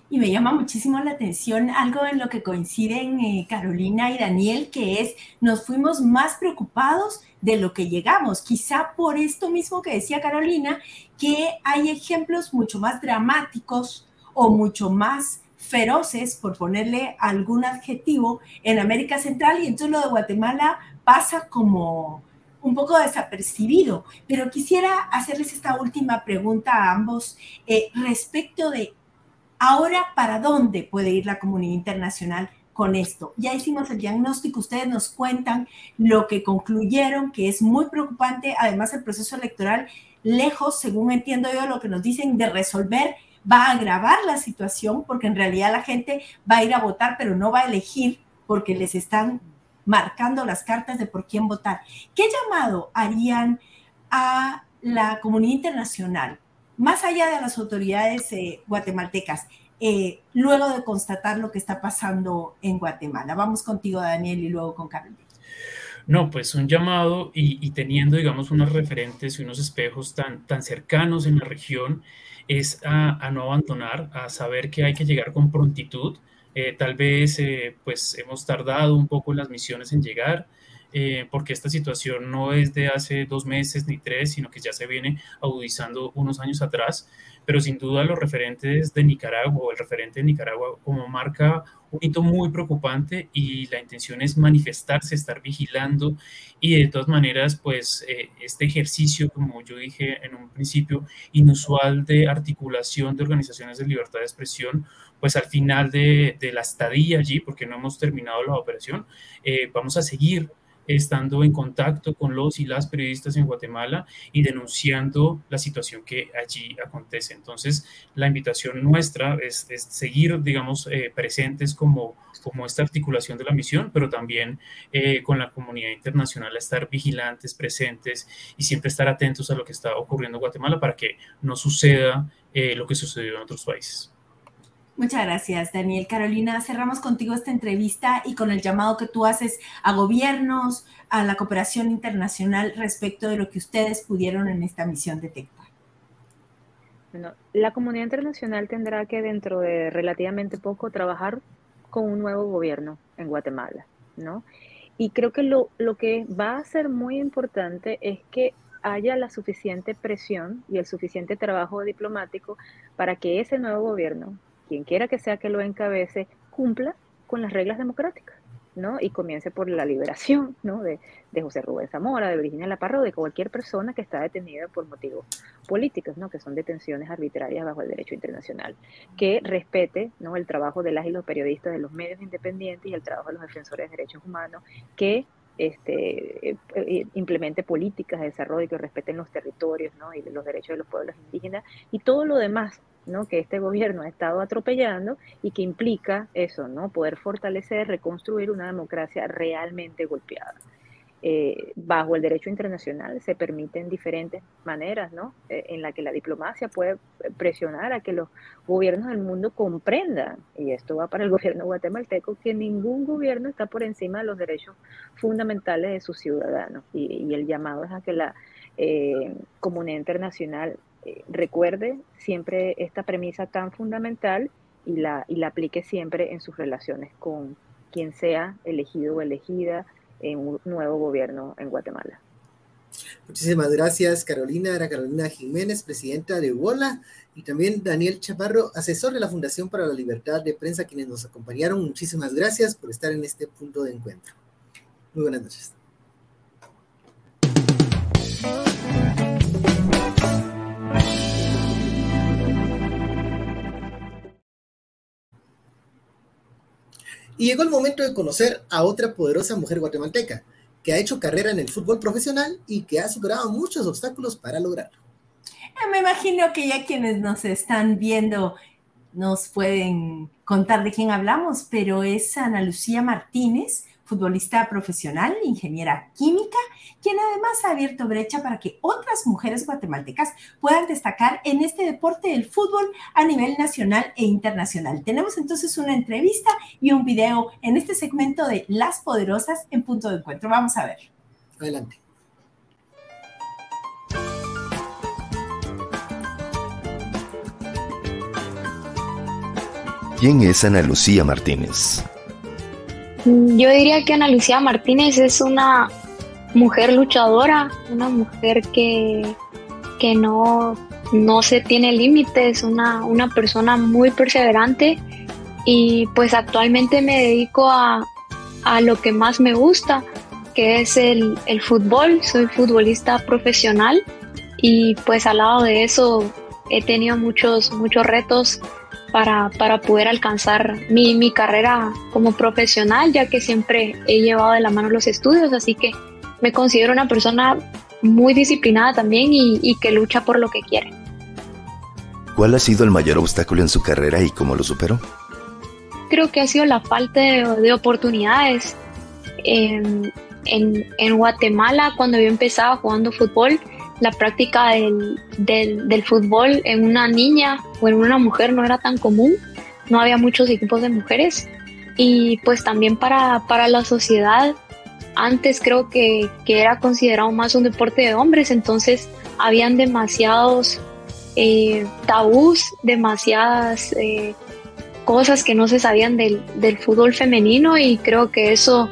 y me llama muchísimo la atención algo en lo que coinciden eh, Carolina y Daniel, que es nos fuimos más preocupados de lo que llegamos. Quizá por esto mismo que decía Carolina, que hay ejemplos mucho más dramáticos o mucho más feroces, por ponerle algún adjetivo, en América Central y entonces lo de Guatemala pasa como un poco desapercibido. Pero quisiera hacerles esta última pregunta a ambos eh, respecto de Ahora, ¿para dónde puede ir la comunidad internacional con esto? Ya hicimos el diagnóstico, ustedes nos cuentan lo que concluyeron, que es muy preocupante. Además, el proceso electoral, lejos, según entiendo yo, lo que nos dicen de resolver, va a agravar la situación porque en realidad la gente va a ir a votar, pero no va a elegir porque les están marcando las cartas de por quién votar. ¿Qué llamado harían a la comunidad internacional más allá de las autoridades eh, guatemaltecas, eh, luego de constatar lo que está pasando en Guatemala. Vamos contigo, Daniel, y luego con Carolina. No, pues un llamado y, teniendo, digamos, unos referentes y unos espejos tan, tan cercanos en la región, es a, no abandonar, a saber que hay que llegar con prontitud. Eh, tal vez, pues, hemos tardado un poco en las misiones en llegar, eh, porque esta situación no es de hace dos meses ni tres, sino que ya se viene agudizando unos años atrás, pero sin duda los referentes de Nicaragua o el referente de Nicaragua como marca un hito muy preocupante y la intención es manifestarse, estar vigilando. Y de todas maneras, pues eh, este ejercicio, como yo dije en un principio, inusual de articulación de organizaciones de libertad de expresión, pues al final de, de la estadía allí, porque no hemos terminado la operación, eh, vamos a seguir estando en contacto con los y las periodistas en Guatemala y denunciando la situación que allí acontece. Entonces, la invitación nuestra es, seguir, digamos, eh, presentes como, como esta articulación de la misión, pero también eh, con la comunidad internacional, a estar vigilantes, presentes y siempre estar atentos a lo que está ocurriendo en Guatemala para que no suceda eh, lo que sucedió en otros países. Muchas gracias, Daniel. Carolina, cerramos contigo esta entrevista y con el llamado que tú haces a gobiernos, a la cooperación internacional respecto de lo que ustedes pudieron en esta misión detectar. Bueno, la comunidad internacional tendrá que dentro de relativamente poco trabajar con un nuevo gobierno en Guatemala, ¿no? Y creo que lo, lo que va a ser muy importante es que haya la suficiente presión y el suficiente trabajo diplomático para que ese nuevo gobierno quien quiera que sea que lo encabece, cumpla con las reglas democráticas, ¿no? Y comience por la liberación, ¿no? De, José Rubén Zamora, de Virginia Laparro, de cualquier persona que está detenida por motivos políticos, ¿no? Que son detenciones arbitrarias bajo el derecho internacional. Que respete, ¿no? El trabajo de las y los periodistas, de los medios independientes y el trabajo de los defensores de derechos humanos, que este, eh, eh, implemente políticas de desarrollo que respeten los territorios y los derechos de los pueblos indígenas y todo lo demás ¿no? que este gobierno ha estado atropellando y que implica eso, ¿no? poder fortalecer, reconstruir una democracia realmente golpeada. Eh, bajo el derecho internacional se permiten diferentes maneras, ¿no? Eh, en la que la diplomacia puede presionar a que los gobiernos del mundo comprendan, y esto va para el gobierno guatemalteco, que ningún gobierno está por encima de los derechos fundamentales de sus ciudadanos. Y, el llamado es a que la eh, comunidad internacional recuerde siempre esta premisa tan fundamental y la, y la aplique siempre en sus relaciones con quien sea elegido o elegida en un nuevo gobierno en Guatemala. Muchísimas gracias, Carolina. Era Carolina Jiménez, presidenta de WOLA, y también Daniel Chaparro, asesor de la Fundación para la Libertad de Prensa, quienes nos acompañaron. Muchísimas gracias por estar en este punto de encuentro. Muy buenas noches. Y llegó el momento de conocer a otra poderosa mujer guatemalteca que ha hecho carrera en el fútbol profesional y que ha superado muchos obstáculos para lograrlo. Eh, me imagino que ya quienes nos están viendo nos pueden contar de quién hablamos, pero es Ana Lucía Martínez, futbolista profesional, ingeniera química, quien además ha abierto brecha para que otras mujeres guatemaltecas puedan destacar en este deporte del fútbol a nivel nacional e internacional. Tenemos entonces una entrevista y un video en este segmento de Las Poderosas en punto de encuentro. Vamos a ver. Adelante. ¿Quién es Ana Lucía Martínez? Yo diría que Ana Lucía Martínez es una mujer luchadora, una mujer que, que no, no se tiene límites, una, una persona muy perseverante y pues actualmente me dedico a, a lo que más me gusta, que es el, el, fútbol. Soy futbolista profesional y pues al lado de eso he tenido muchos, muchos retos para, para poder alcanzar mi, mi carrera como profesional, ya que siempre he llevado de la mano los estudios, así que me considero una persona muy disciplinada también y, y, que lucha por lo que quiere. ¿Cuál ha sido el mayor obstáculo en su carrera y cómo lo superó? Creo que ha sido la falta de, de oportunidades. En, en, en, Guatemala, cuando yo empezaba jugando fútbol, la práctica del, del, fútbol en una niña o en una mujer no era tan común, no había muchos equipos de mujeres. Y pues también para, para la sociedad antes creo que, que, era considerado más un deporte de hombres, entonces habían demasiados eh, tabús, demasiadas eh, cosas que no se sabían del, del fútbol femenino. Y creo que eso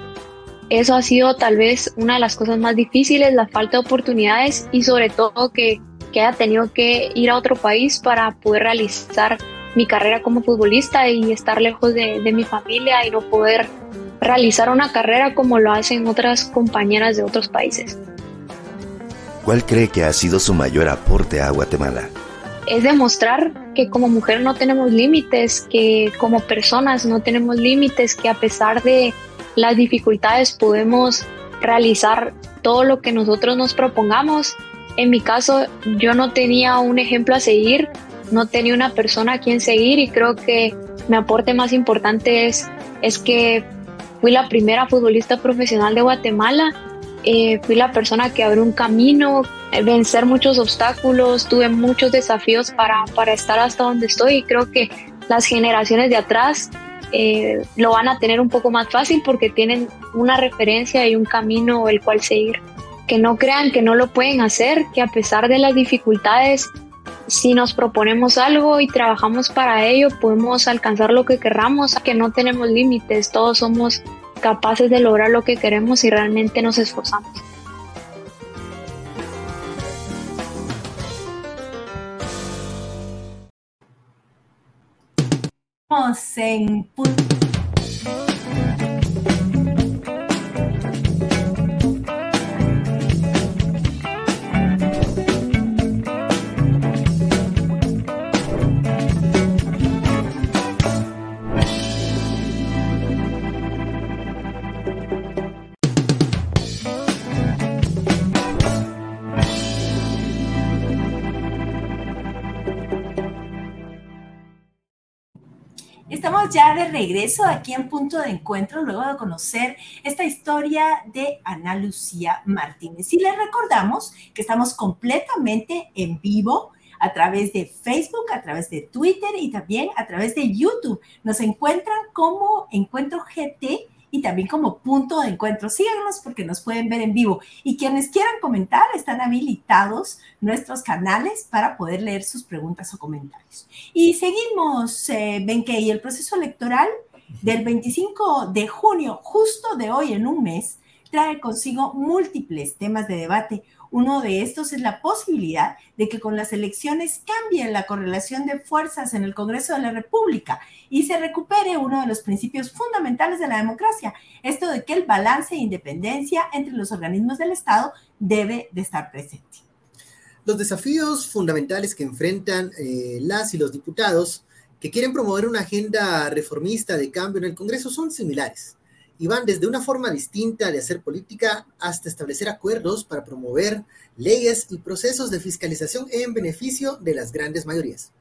eso ha sido tal vez una de las cosas más difíciles, la falta de oportunidades y sobre todo que, que haya tenido que ir a otro país para poder realizar mi carrera como futbolista y estar lejos de, de mi familia y no poder realizar una carrera como lo hacen otras compañeras de otros países. ¿Cuál cree que ha sido su mayor aporte a Guatemala? Es demostrar que como mujer no tenemos límites, que como personas no tenemos límites, que a pesar de las dificultades podemos realizar todo lo que nosotros nos propongamos. En mi caso, yo no tenía un ejemplo a seguir, no tenía una persona a quien seguir y creo que mi aporte más importante es, es que fui la primera futbolista profesional de Guatemala, eh, fui la persona que abrió un camino, eh, vencer muchos obstáculos, tuve muchos desafíos para, para estar hasta donde estoy y creo que las generaciones de atrás eh, lo van a tener un poco más fácil porque tienen una referencia y un camino el cual seguir. Que no crean que no lo pueden hacer, que a pesar de las dificultades, si nos proponemos algo y trabajamos para ello, podemos alcanzar lo que querramos, que no tenemos límites, todos somos capaces de lograr lo que queremos si realmente nos esforzamos. com 100%. Ya de regreso aquí en Punto de Encuentro, luego de conocer esta historia de Ana Lucía Martínez. Y les recordamos que estamos completamente en vivo a través de Facebook, a través de Twitter y también a través de YouTube. Nos encuentran como Encuentro GT y también como punto de encuentro. Síganos porque nos pueden ver en vivo. Y quienes quieran comentar, están habilitados nuestros canales para poder leer sus preguntas o comentarios. Y seguimos, eh, y el proceso electoral del 25 de junio, justo de hoy en un mes, trae consigo múltiples temas de debate. Uno de estos es la posibilidad de que con las elecciones cambie la correlación de fuerzas en el Congreso de la República y se recupere uno de los principios fundamentales de la democracia, esto de que el balance de independencia entre los organismos del Estado debe de estar presente. Los desafíos fundamentales que enfrentan eh, las y los diputados que quieren promover una agenda reformista de cambio en el Congreso son similares y van desde una forma distinta de hacer política hasta establecer acuerdos para promover leyes y procesos de fiscalización en beneficio de las grandes mayorías.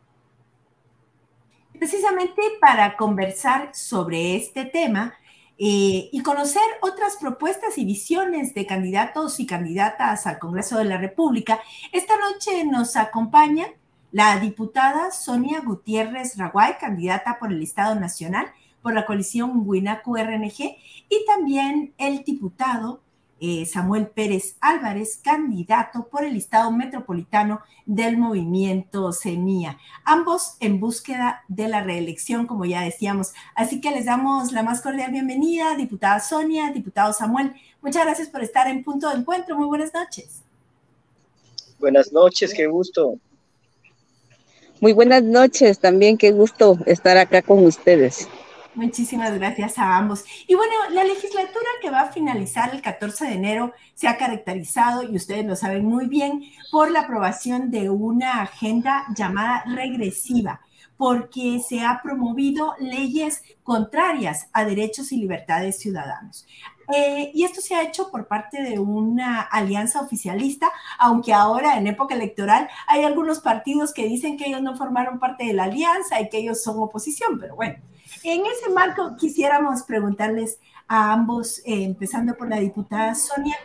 Precisamente para conversar sobre este tema eh, y conocer otras propuestas y visiones de candidatos y candidatas al Congreso de la República, esta noche nos acompaña la diputada Sonia Gutiérrez Raguay, candidata por el Estado Nacional, por la coalición WINACU-RNG y también el diputado eh, Samuel Pérez Álvarez, candidato por el Estado Metropolitano del movimiento CEMIA, ambos en búsqueda de la reelección, como ya decíamos. Así que les damos la más cordial bienvenida, diputada Sonia, diputado Samuel. Muchas gracias por estar en punto de encuentro. Muy buenas noches. Buenas noches, qué gusto. Muy buenas noches, también qué gusto estar acá con ustedes. Muchísimas gracias a ambos. Y bueno, la legislatura que va a finalizar el 14 de enero se ha caracterizado, y ustedes lo saben muy bien, por la aprobación de una agenda llamada regresiva porque se ha promovido leyes contrarias a derechos y libertades ciudadanos. Eh, y esto se ha hecho por parte de una alianza oficialista, aunque ahora en época electoral hay algunos partidos que dicen que ellos no formaron parte de la alianza y que ellos son oposición, pero bueno, en ese marco, quisiéramos preguntarles a ambos, eh, empezando por la diputada Sonia,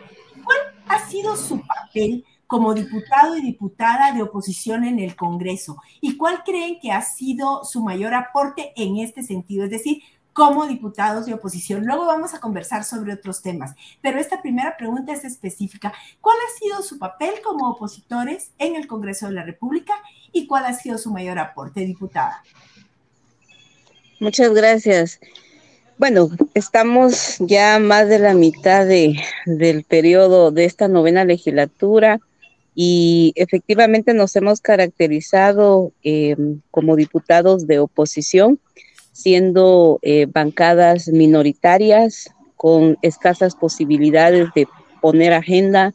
¿cuál ha sido su papel como diputado y diputada de oposición en el Congreso? ¿Y cuál creen que ha sido su mayor aporte en este sentido? Es decir, como diputados de oposición. Luego vamos a conversar sobre otros temas, pero esta primera pregunta es específica. ¿Cuál ha sido su papel como opositores en el Congreso de la República y cuál ha sido su mayor aporte, diputada? Muchas gracias. Bueno, estamos ya más de la mitad de, del periodo de esta novena legislatura y efectivamente nos hemos caracterizado em, como diputados de oposición, siendo eh, bancadas minoritarias con escasas posibilidades de poner agenda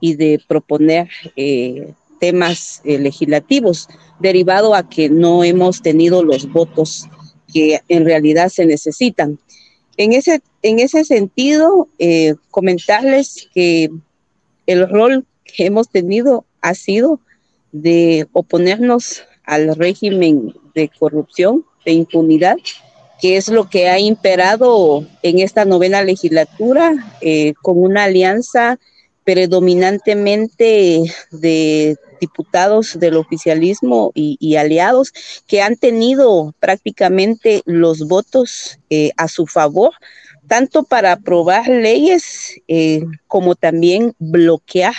y de proponer eh, temas eh, legislativos, derivado a que no hemos tenido los votos que en realidad se necesitan. en ese, en ese sentido, eh, comentarles que el rol que hemos tenido ha sido de oponernos al régimen de corrupción, de impunidad, que es lo que ha imperado en esta novena legislatura eh, con una alianza predominantemente de diputados del oficialismo y, aliados que han tenido prácticamente los votos eh, a su favor, tanto para aprobar leyes eh, como también bloquear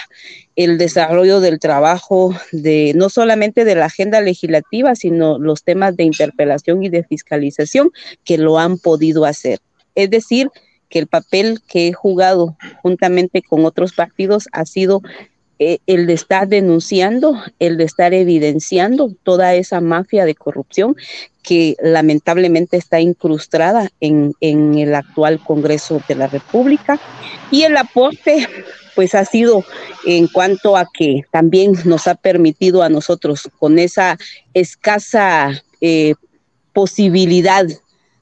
el desarrollo del trabajo de no solamente de la agenda legislativa, sino los temas de interpelación y de fiscalización que lo han podido hacer. Es decir, que el papel que he jugado juntamente con otros partidos ha sido eh, el de estar denunciando, el de estar evidenciando toda esa mafia de corrupción que lamentablemente está incrustada en, en el actual Congreso de la República. Y el aporte pues ha sido en cuanto a que también nos ha permitido a nosotros con esa escasa eh, posibilidad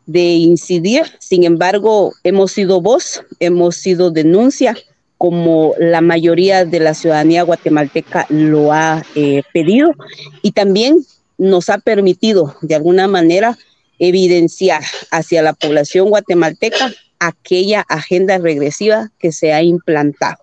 de incidir, sin embargo, hemos sido voz, hemos sido denuncia, como la mayoría de la ciudadanía guatemalteca lo ha eh, pedido, y también nos ha permitido, de alguna manera, evidenciar hacia la población guatemalteca aquella agenda regresiva que se ha implantado.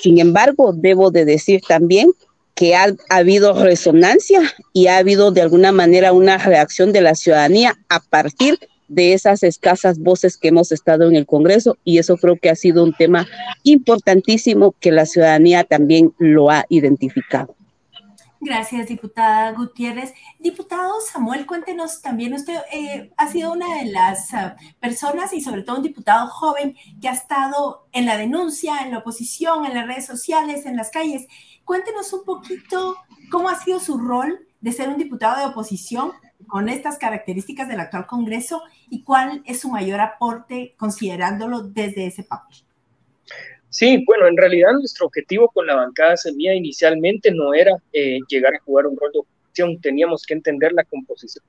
Sin embargo, debo de decir también que ha, habido resonancia y ha habido de alguna manera una reacción de la ciudadanía a partir de esas escasas voces que hemos estado en el Congreso y eso creo que ha sido un tema importantísimo que la ciudadanía también lo ha identificado. Gracias, diputada Gutiérrez. Diputado Samuel, cuéntenos también, usted eh, ha sido una de las ah, personas y sobre todo un diputado joven que ha estado en la denuncia, en la oposición, en las redes sociales, en las calles. Cuéntenos un poquito cómo ha sido su rol de ser un diputado de oposición con estas características del actual Congreso y cuál es su mayor aporte considerándolo desde ese papel. Sí, bueno, en realidad nuestro objetivo con la bancada Semilla inicialmente no era eh, llegar a jugar un rol de oposición, teníamos que entender la composición.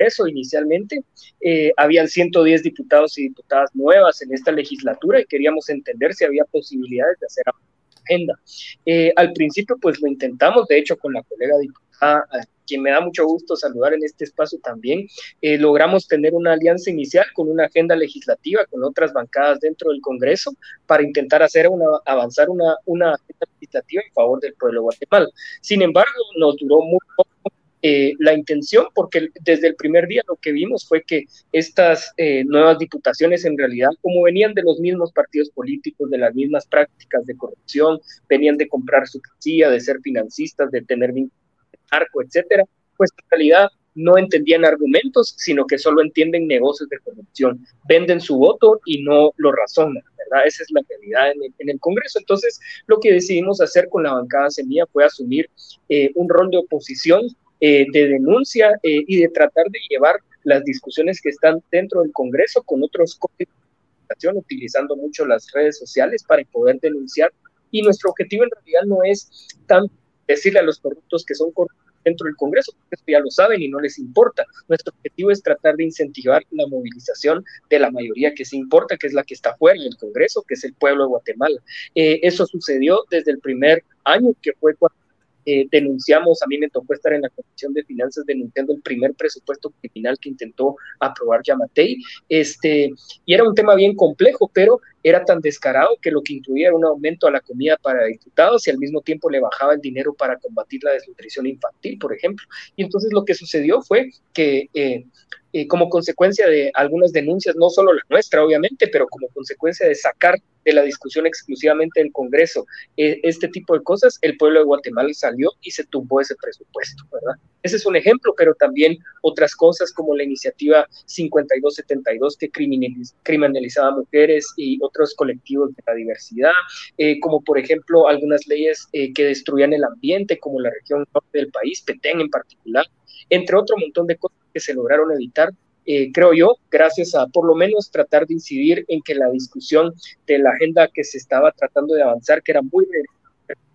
Eso inicialmente, eh, habían 110 diputados y diputadas nuevas en esta legislatura y queríamos entender si había posibilidades de hacer agenda. Eh, al principio, pues lo intentamos, de hecho, con la colega diputada quien me da mucho gusto saludar en este espacio también, eh, logramos tener una alianza inicial con una agenda legislativa con otras bancadas dentro del Congreso para intentar hacer una, avanzar una, una agenda legislativa en favor del pueblo de Guatemala. Sin embargo, nos duró muy poco eh, la intención, porque desde el primer día lo que vimos fue que estas eh, nuevas diputaciones en realidad, como venían de los mismos partidos políticos, de las mismas prácticas de corrupción, venían de comprar su casilla, de ser financistas, de tener vínculos arco, etcétera, pues en realidad no entendían argumentos, sino que solo entienden negocios de corrupción, venden su voto y no lo razonan, ¿verdad? Esa es la realidad en el, Congreso. Entonces, lo que decidimos hacer con la bancada Semilla fue asumir eh, un rol de oposición, eh, de denuncia eh, y de tratar de llevar las discusiones que están dentro del Congreso con otros utilizando mucho las redes sociales para poder denunciar. Y nuestro objetivo en realidad no es tanto decirle a los corruptos que son corruptos dentro del Congreso, porque esto ya lo saben y no les importa. Nuestro objetivo es tratar de incentivar la movilización de la mayoría que se importa, que es la que está fuera del Congreso, que es el pueblo de Guatemala. Eh, eso sucedió desde el primer año, que fue cuando eh, denunciamos, a mí me tocó estar en la Comisión de Finanzas denunciando el primer presupuesto criminal que intentó aprobar Yamatei, este, y era un tema bien complejo, pero era tan descarado que lo que incluía era un aumento a la comida para diputados y al mismo tiempo le bajaba el dinero para combatir la desnutrición infantil, por ejemplo. Y entonces lo que sucedió fue que eh, eh, como consecuencia de algunas denuncias, no solo la nuestra, obviamente, pero como consecuencia de sacar de la discusión exclusivamente del Congreso eh, este tipo de cosas, el pueblo de Guatemala salió y se tumbó ese presupuesto, ¿verdad? Ese es un ejemplo, pero también otras cosas como la iniciativa 5272 que criminalizaba a mujeres y otros colectivos de la diversidad, eh, como por ejemplo algunas leyes que destruían el ambiente, como la región norte del país, Petén en particular, entre otro montón de cosas que se lograron evitar, eh, creo yo, gracias a por lo menos tratar de incidir en que la discusión de la agenda que se estaba tratando de avanzar, que era muy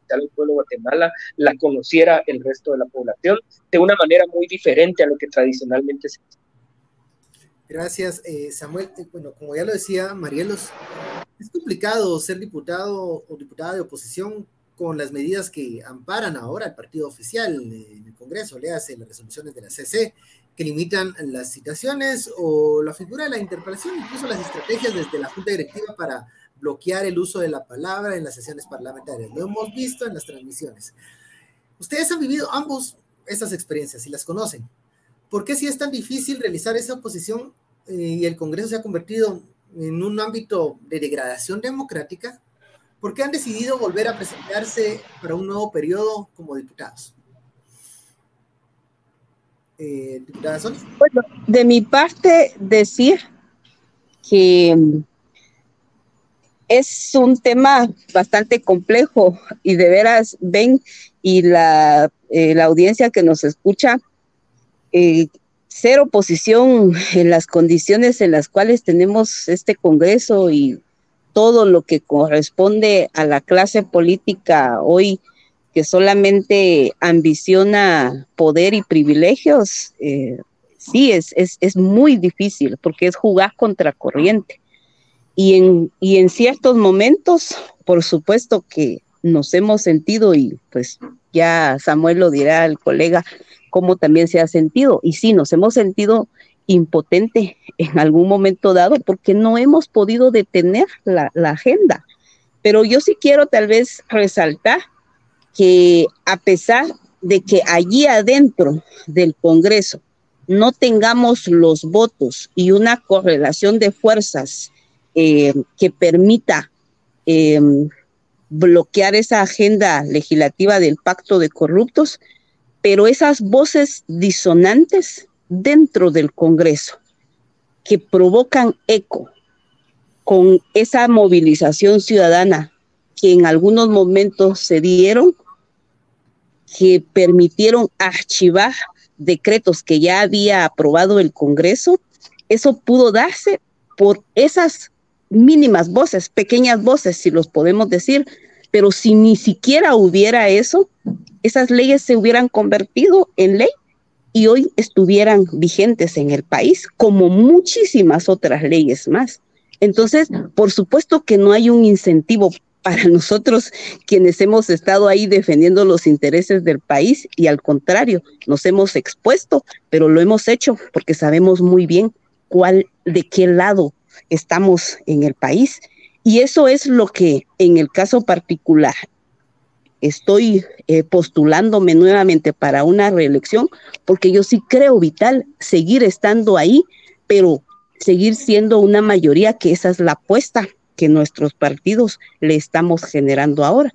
el pueblo de Guatemala, la conociera el resto de la población de una manera muy diferente a lo que tradicionalmente se Gracias, eh, Samuel. Eh, bueno, como ya lo decía Marielos, es complicado ser diputado o diputada de oposición con las medidas que amparan ahora el partido oficial en el Congreso, le hace las resoluciones de la CC, que limitan las citaciones o la figura de la interpelación, incluso las estrategias desde la Junta Directiva para bloquear el uso de la palabra en las sesiones parlamentarias. Lo hemos visto en las transmisiones. Ustedes han vivido ambos estas experiencias y las conocen. ¿Por qué si es tan difícil realizar esa oposición eh, y el Congreso se ha convertido en un ámbito de degradación democrática? ¿Por qué han decidido volver a presentarse para un nuevo periodo como diputados? Eh, diputada Bueno, de mi parte, decir que es un tema bastante complejo y de veras ven y la, eh, la audiencia que nos escucha, eh, ser oposición en las condiciones en las cuales tenemos este Congreso y todo lo que corresponde a la clase política hoy que solamente ambiciona poder y privilegios, eh, sí, es, es, es muy difícil porque es jugar contra corriente. Y en, y en ciertos momentos, por supuesto que nos hemos sentido, y pues ya Samuel lo dirá el colega, cómo también se ha sentido. Y sí, nos hemos sentido impotente en algún momento dado porque no hemos podido detener la, agenda. Pero yo sí quiero tal vez resaltar que a pesar de que allí adentro del Congreso no tengamos los votos y una correlación de fuerzas eh, que permita eh, bloquear esa agenda legislativa del pacto de corruptos, pero esas voces disonantes dentro del Congreso que provocan eco con esa movilización ciudadana que en algunos momentos se dieron, que permitieron archivar decretos que ya había aprobado el Congreso, eso pudo darse por esas mínimas voces, pequeñas voces, si los podemos decir, pero si ni siquiera hubiera eso, esas leyes se hubieran convertido en ley y hoy estuvieran vigentes en el país, como muchísimas otras leyes más. Entonces, por supuesto que no hay un incentivo para nosotros quienes hemos estado ahí defendiendo los intereses del país y al contrario, nos hemos expuesto, pero lo hemos hecho porque sabemos muy bien cuál, de qué lado estamos en el país. Y eso es lo que en el caso particular estoy eh, postulándome nuevamente para una reelección, porque yo sí creo vital seguir estando ahí, pero seguir siendo una mayoría, que esa es la apuesta que nuestros partidos le estamos generando ahora.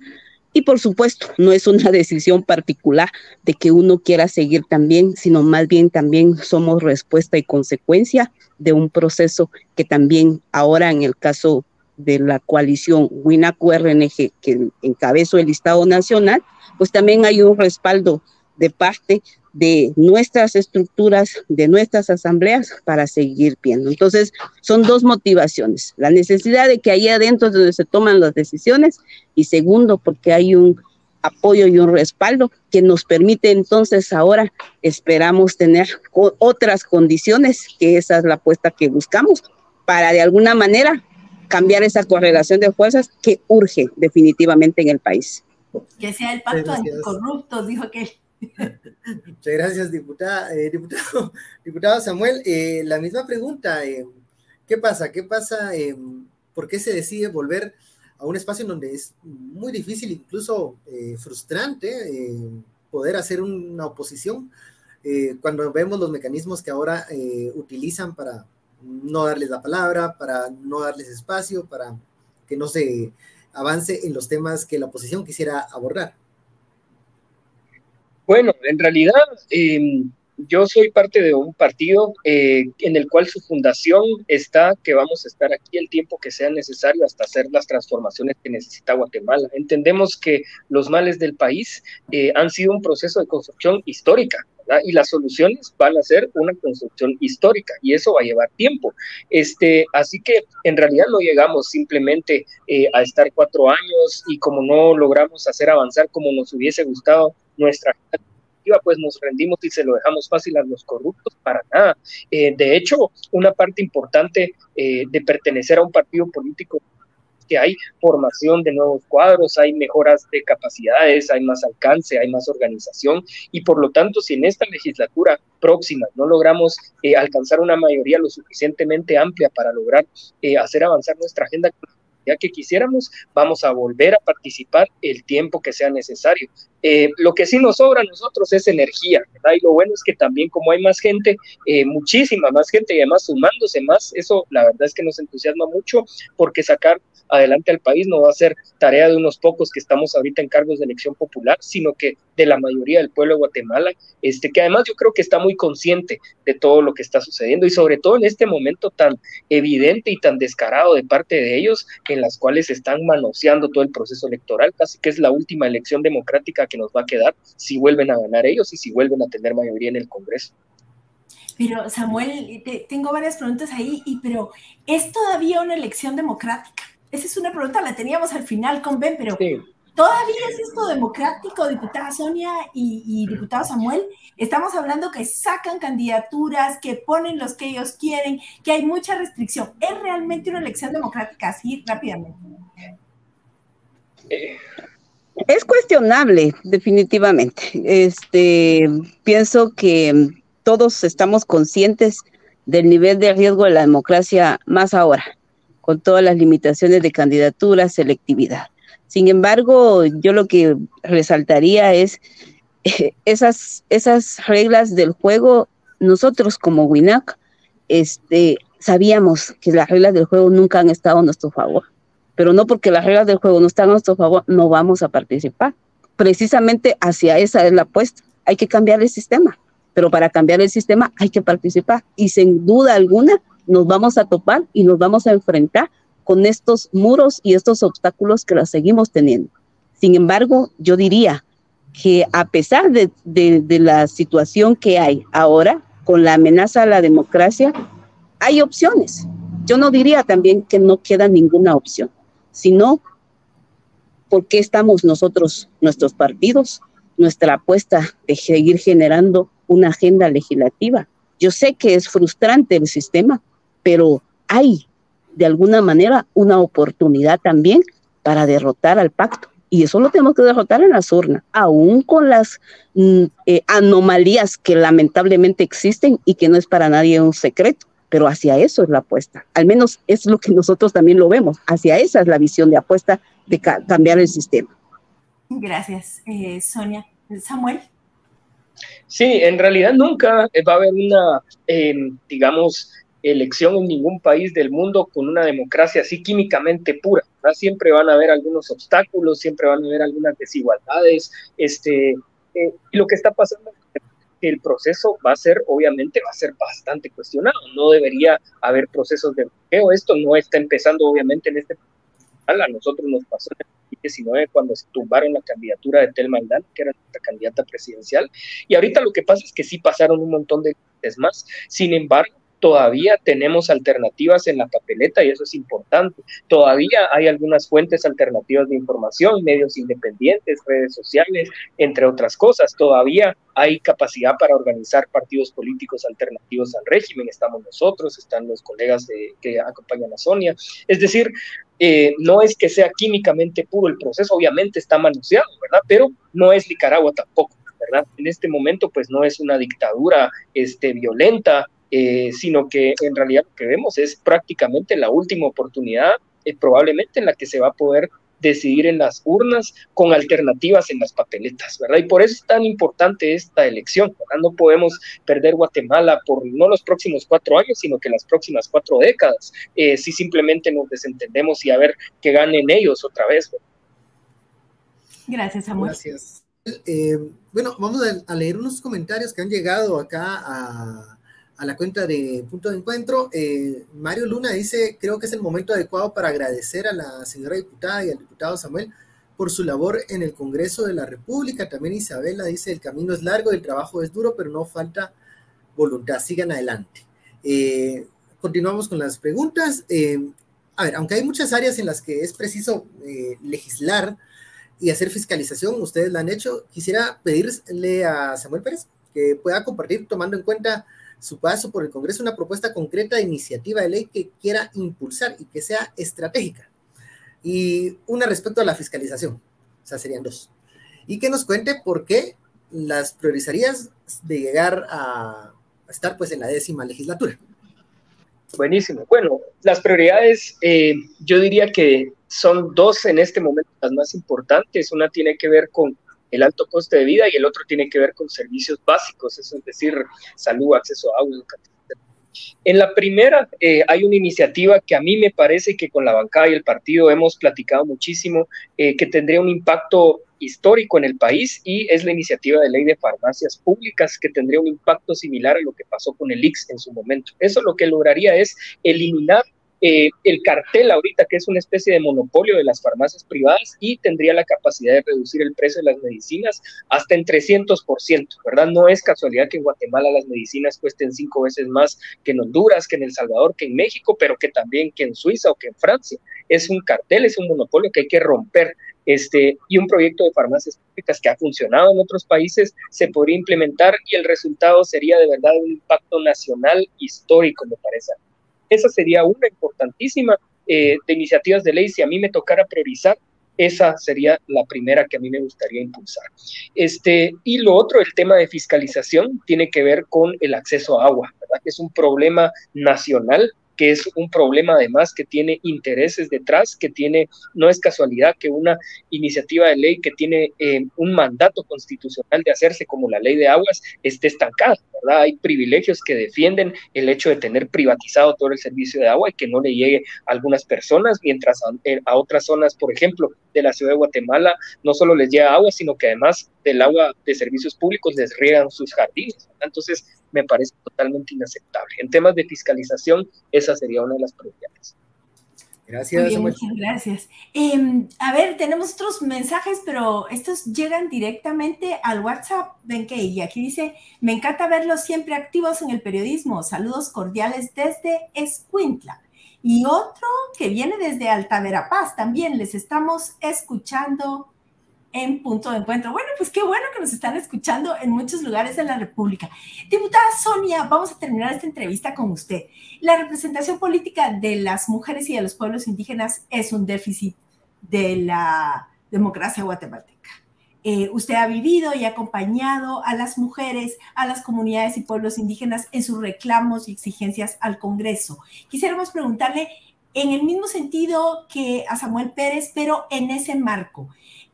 Y por supuesto, no es una decisión particular de que uno quiera seguir también, sino más bien también somos respuesta y consecuencia de un proceso que también ahora en el caso de la coalición WINAC-URNG que encabezó el Estado Nacional, pues también hay un respaldo de parte de nuestras estructuras, de nuestras asambleas para seguir viendo. Entonces, son dos motivaciones. La necesidad de que ahí adentro es donde se toman las decisiones y segundo, porque hay un apoyo y un respaldo que nos permite entonces ahora esperamos tener otras condiciones, que esa es la apuesta que buscamos, para de alguna manera cambiar esa correlación de fuerzas que urge definitivamente en el país. Que sea el pacto anticorrupto, dijo que Muchas gracias, diputada, eh, diputado, diputado Samuel. Eh, la misma pregunta, eh, ¿qué pasa? ¿Qué pasa? ¿Por qué se decide volver a un espacio en donde es muy difícil, incluso frustrante, poder hacer una oposición cuando vemos los mecanismos que ahora utilizan para no darles la palabra, para no darles espacio, para que no se avance en los temas que la oposición quisiera abordar? Bueno, en realidad em, yo soy parte de un partido eh, en el cual su fundación está que vamos a estar aquí el tiempo que sea necesario hasta hacer las transformaciones que necesita Guatemala. Entendemos que los males del país eh, han sido un proceso de construcción histórica. Y las soluciones van a ser una construcción histórica y eso va a llevar tiempo. Este, así que en realidad no llegamos simplemente eh, a estar cuatro años y como no logramos hacer avanzar como nos hubiese gustado nuestra pues nos rendimos y se lo dejamos fácil a los corruptos, para nada. Eh, de hecho, una parte importante eh, de pertenecer a un partido político que hay formación de nuevos cuadros, hay mejoras de capacidades, hay más alcance, hay más organización y por lo tanto si en esta legislatura próxima no logramos eh, alcanzar una mayoría lo suficientemente amplia para lograr hacer avanzar nuestra agenda ya que quisiéramos, vamos a volver a participar el tiempo que sea necesario. Eh, lo que sí nos sobra a nosotros es energía, ¿verdad? Y lo bueno es que también como hay más gente, eh, muchísima más gente y además sumándose más, eso la verdad es que nos entusiasma mucho porque sacar adelante al país no va a ser tarea de unos pocos que estamos ahorita en cargos de elección popular, sino que de la mayoría del pueblo de Guatemala, este, que además yo creo que está muy consciente de todo lo que está sucediendo y sobre todo en este momento tan evidente y tan descarado de parte de ellos, en las cuales están manoseando todo el proceso electoral, casi que es la última elección democrática que nos va a quedar si vuelven a ganar ellos y si vuelven a tener mayoría en el Congreso. Pero Samuel, tengo varias preguntas ahí, y, pero ¿es todavía una elección democrática? Esa es una pregunta, la teníamos al final con Ben, pero ¿todavía es esto democrático, diputada Sonia y, diputado Samuel? Estamos hablando que sacan candidaturas, que ponen los que ellos quieren, que hay mucha restricción. ¿Es realmente una elección democrática así rápidamente? Eh, es cuestionable, definitivamente. Este, pienso que todos estamos conscientes del nivel de riesgo de la democracia más ahora, con todas las limitaciones de candidatura, selectividad. Sin embargo, yo lo que resaltaría es esas, esas reglas del juego, nosotros como WINAC, este, sabíamos que las reglas del juego nunca han estado a nuestro favor pero no porque las reglas del juego no están a nuestro favor, no vamos a participar. Precisamente hacia esa es la apuesta. Hay que cambiar el sistema, pero para cambiar el sistema hay que participar y sin duda alguna nos vamos a topar y nos vamos a enfrentar con estos muros y estos obstáculos que los seguimos teniendo. Sin embargo, yo diría que a pesar de, de la situación que hay ahora, con la amenaza a la democracia, hay opciones. Yo no diría también que no queda ninguna opción sino por qué estamos nosotros, nuestros partidos, nuestra apuesta de seguir generando una agenda legislativa. Yo sé que es frustrante el sistema, pero hay de alguna manera una oportunidad también para derrotar al pacto. Y eso lo tenemos que derrotar en las urnas, aún con las mm, eh, anomalías que lamentablemente existen y que no es para nadie un secreto pero hacia eso es la apuesta. Al menos es lo que nosotros también lo vemos. Hacia esa es la visión de apuesta de cambiar el sistema. Gracias, eh, Sonia. Samuel. Sí, en realidad nunca va a haber una, em, digamos, elección en ningún país del mundo con una democracia así químicamente pura. Siempre van a haber algunos obstáculos, siempre van a haber algunas desigualdades. Este, eh, y lo que está pasando el proceso va a ser, obviamente, va a ser bastante cuestionado. No debería haber procesos de bloqueo. Esto no está empezando, obviamente, en este. A nosotros nos pasó en el 2019 cuando se tumbaron la candidatura de Telma Aldana, que era nuestra candidata presidencial. Y ahorita lo que pasa es que sí pasaron un montón de más. Sin embargo, todavía tenemos alternativas en la papeleta y eso es importante. Todavía hay algunas fuentes alternativas de información, medios independientes, redes sociales, entre otras cosas. Todavía hay capacidad para organizar partidos políticos alternativos al régimen. Estamos nosotros, están los colegas que acompañan a Sonia. Es decir, eh, no es que sea químicamente puro el proceso, obviamente está manoseado, ¿verdad? Pero no es Nicaragua tampoco. ¿verdad? En este momento, pues no es una dictadura este, violenta, eh, sino que en realidad lo que vemos es prácticamente la última oportunidad, eh, probablemente en la que se va a poder decidir en las urnas con alternativas en las papeletas, ¿verdad? Y por eso es tan importante esta elección, ¿verdad? No podemos perder Guatemala por no los próximos cuatro años, sino que las próximas cuatro décadas, eh, si simplemente nos desentendemos y a ver que ganen ellos otra vez. Gracias, Samuel. Gracias. bueno, vamos a leer unos comentarios que han llegado acá a, a la cuenta de Punto de Encuentro. Eh, Mario Luna dice, creo que es el momento adecuado para agradecer a la señora diputada y al diputado Samuel por su labor en el Congreso de la República. También Isabela dice, el camino es largo, el trabajo es duro, pero no falta voluntad. Sigan adelante. Eh, continuamos con las preguntas. Eh, a ver, aunque hay muchas áreas en las que es preciso legislar, y hacer fiscalización, ustedes la han hecho. Quisiera pedirle a Samuel Pérez que pueda compartir, tomando en cuenta su paso por el Congreso, una propuesta concreta de iniciativa de ley que quiera impulsar y que sea estratégica. Y una respecto a la fiscalización, o sea, serían dos. Y que nos cuente por qué las priorizarías de llegar a estar pues en la décima legislatura. Buenísimo. Bueno, las prioridades, eh, yo diría que son dos en este momento las más importantes. Una tiene que ver con el alto coste de vida y el otro tiene que ver con servicios básicos, eso es decir, salud, acceso a agua, educación. En la primera eh, hay una iniciativa que a mí me parece que con la bancada y el partido hemos platicado muchísimo, eh, que tendría un impacto histórico en el país y es la iniciativa de ley de farmacias públicas que tendría un impacto similar a lo que pasó con el IX en su momento. Eso lo que lograría es eliminar eh, el cartel ahorita, que es una especie de monopolio de las farmacias privadas y tendría la capacidad de reducir el precio de las medicinas hasta en 300%, ¿verdad? No es casualidad que en Guatemala las medicinas cuesten cinco veces más que en Honduras, que en El Salvador, que en México, pero que también que en Suiza o que en Francia. Es un cartel, es un monopolio que hay que romper. Este, y un proyecto de farmacias públicas que ha funcionado en otros países se podría implementar y el resultado sería de verdad un impacto nacional histórico, me parece. Esa sería una importantísima eh, de iniciativas de ley. Si a mí me tocara priorizar, esa sería la primera que a mí me gustaría impulsar. Este, y lo otro, el tema de fiscalización, tiene que ver con el acceso a agua, ¿verdad? Que es un problema nacional que es un problema además que tiene intereses detrás, que tiene, no es casualidad que una iniciativa de ley que tiene eh, un mandato constitucional de hacerse como la ley de aguas esté estancada, ¿verdad? Hay privilegios que defienden el hecho de tener privatizado todo el servicio de agua y que no le llegue a algunas personas, mientras a, eh, a otras zonas, por ejemplo, de la ciudad de Guatemala, no solo les llega agua, sino que además del agua de servicios públicos les riegan sus jardines. Entonces, me parece totalmente inaceptable. En temas de fiscalización, esa sería una de las prioridades. Gracias. muchas gracias. Em, a ver, tenemos otros mensajes, pero estos llegan directamente al WhatsApp. Ven que y aquí dice, me encanta verlos siempre activos en el periodismo. Saludos cordiales desde Escuintla. Y otro que viene desde Alta Verapaz también. Les estamos escuchando en punto de encuentro. Bueno, pues qué bueno que nos están escuchando en muchos lugares de la República. Diputada Sonia, vamos a terminar esta entrevista con usted. La representación política de las mujeres y de los pueblos indígenas es un déficit de la democracia guatemalteca. Eh, usted ha vivido y acompañado a las mujeres, a las comunidades y pueblos indígenas en sus reclamos y exigencias al Congreso. Quisiéramos preguntarle en el mismo sentido que a Samuel Pérez, pero en ese marco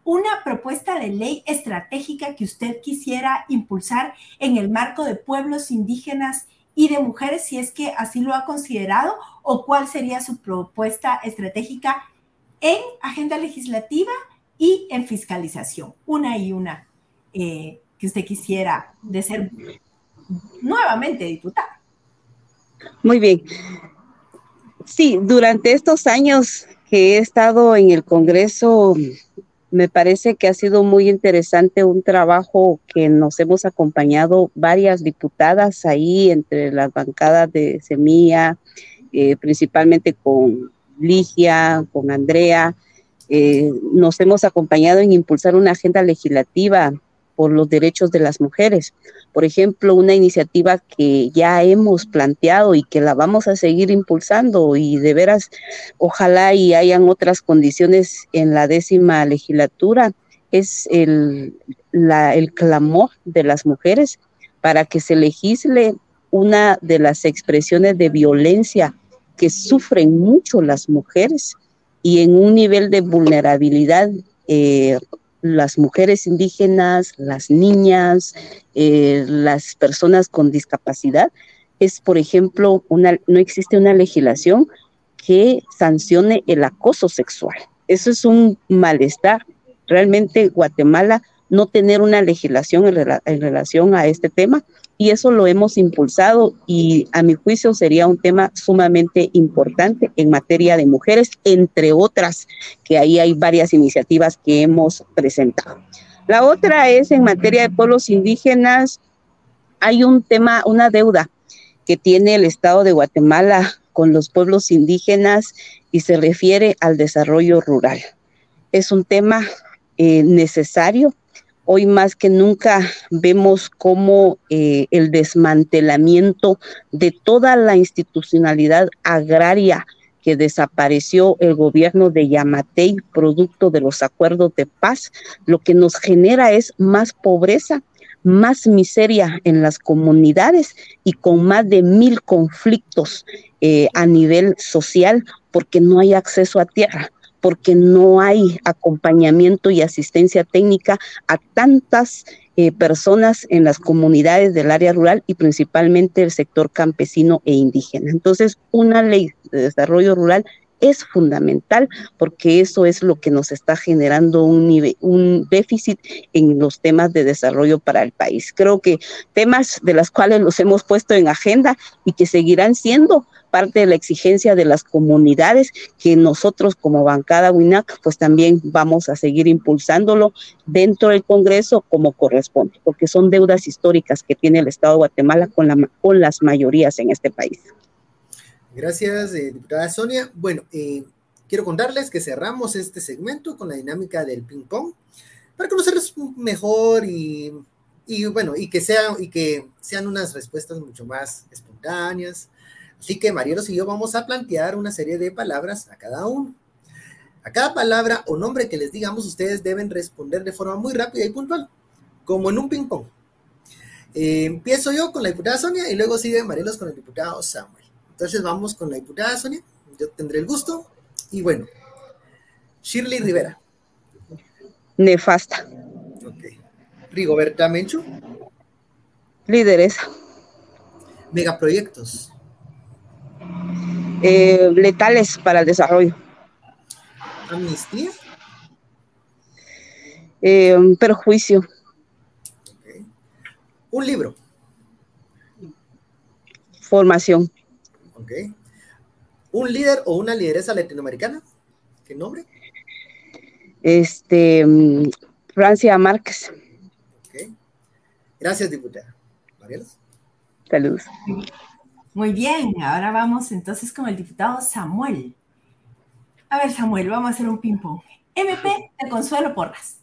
una propuesta de ley estratégica que usted quisiera impulsar en el marco de pueblos indígenas y de mujeres, si es que así lo ha considerado, o cuál sería su propuesta estratégica en agenda legislativa y en fiscalización, una y una eh, que usted quisiera de ser nuevamente diputada. Muy bien. Sí, durante estos años que he estado en el Congreso me parece que ha sido muy interesante un trabajo que nos hemos acompañado varias diputadas ahí entre las bancadas de Semilla, eh, principalmente con Ligia, con Andrea. Eh, nos hemos acompañado en impulsar una agenda legislativa por los derechos de las mujeres. Por ejemplo, una iniciativa que ya hemos planteado y que la vamos a seguir impulsando y de veras, ojalá y hayan otras condiciones en la décima legislatura, es el, el clamor de las mujeres para que se legisle una de las expresiones de violencia que sufren mucho las mujeres y en un nivel de vulnerabilidad eh, las mujeres indígenas, las niñas, eh, las personas con discapacidad, es, por ejemplo, una, no existe una legislación que sancione el acoso sexual. Eso es un malestar. Realmente Guatemala no tener una legislación en relación a este tema y eso lo hemos impulsado y a mi juicio sería un tema sumamente importante en materia de mujeres, entre otras, que ahí hay varias iniciativas que hemos presentado. La otra es en materia de pueblos indígenas, hay un tema, una deuda que tiene el Estado de Guatemala con los pueblos indígenas y se refiere al desarrollo rural. Es un tema eh, necesario. Hoy más que nunca vemos cómo eh, el desmantelamiento de toda la institucionalidad agraria que desapareció el gobierno de Yamatei, producto de los acuerdos de paz, lo que nos genera es más pobreza, más miseria en las comunidades y con más de mil conflictos eh, a nivel social porque no hay acceso a tierra porque no hay acompañamiento y asistencia técnica a tantas eh, personas en las comunidades del área rural y principalmente el sector campesino e indígena. Entonces, una ley de desarrollo rural es fundamental porque eso es lo que nos está generando un, un déficit en los temas de desarrollo para el país. Creo que temas de los cuales los hemos puesto en agenda y que seguirán siendo parte de la exigencia de las comunidades que nosotros como bancada WINAC pues también vamos a seguir impulsándolo dentro del Congreso como corresponde, porque son deudas históricas que tiene el Estado de Guatemala con, la, con las mayorías en este país. Gracias, eh, diputada Sonia. Bueno, eh, quiero contarles que cerramos este segmento con la dinámica del ping-pong para conocerlos mejor y, y, bueno, y que, sean, y que sean unas respuestas mucho más espontáneas. Así que Marielos y yo vamos a plantear una serie de palabras a cada uno. A cada palabra o nombre que les digamos, ustedes deben responder de forma muy rápida y puntual, como en un ping-pong. Eh, empiezo yo con la diputada Sonia y luego sigue Marielos con el diputado Samuel. Entonces vamos con la diputada Sonia, yo tendré el gusto. Y bueno, Shirley Rivera. Nefasta. Ok. Rigoberta Menchu. Lideresa. Megaproyectos. Eh, letales para el desarrollo. Amnistía. Eh, perjuicio. Okay. Un libro. Formación. Ok. ¿Un líder o una lideresa latinoamericana? ¿Qué nombre? Este, Francia Márquez. Gracias, diputada. Marielos. Saludos. Muy bien, ahora vamos entonces con el diputado Samuel. A ver, Samuel, vamos a hacer un ping-pong. MP de Consuelo Porras.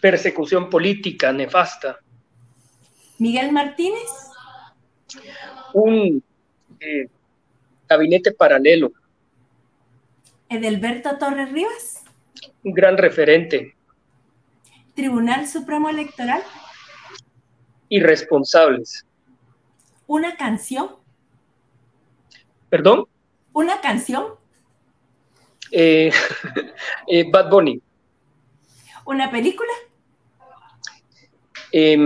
Persecución política nefasta. Miguel Martínez. Un eh, gabinete paralelo. Edelberto Torres Rivas. Un gran referente. Tribunal Supremo Electoral. Irresponsables. Una canción. ¿Perdón? Una canción. Eh, eh, Bad Bunny. Una película. Eh,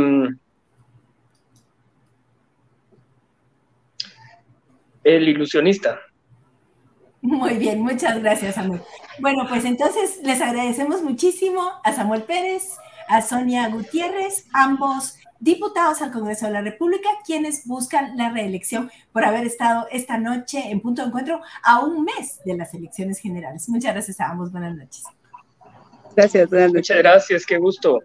el ilusionista. Muy bien, muchas gracias, Samuel. Bueno, pues entonces les agradecemos muchísimo a Samuel Pérez, a Sonia Gutiérrez, ambos diputados al Congreso de la República, quienes buscan la reelección por haber estado esta noche en punto de encuentro a un mes de las elecciones generales. Muchas gracias a ambos. Buenas noches. Gracias, buenas noches. Muchas gracias, qué gusto.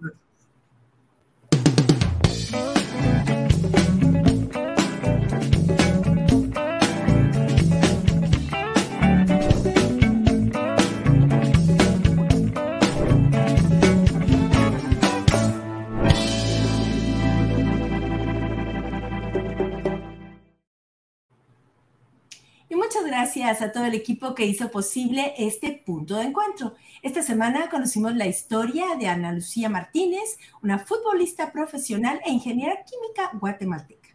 Gracias a todo el equipo que hizo posible este punto de encuentro. Esta semana conocimos la historia de Ana Lucía Martínez, una futbolista profesional e ingeniera química guatemalteca.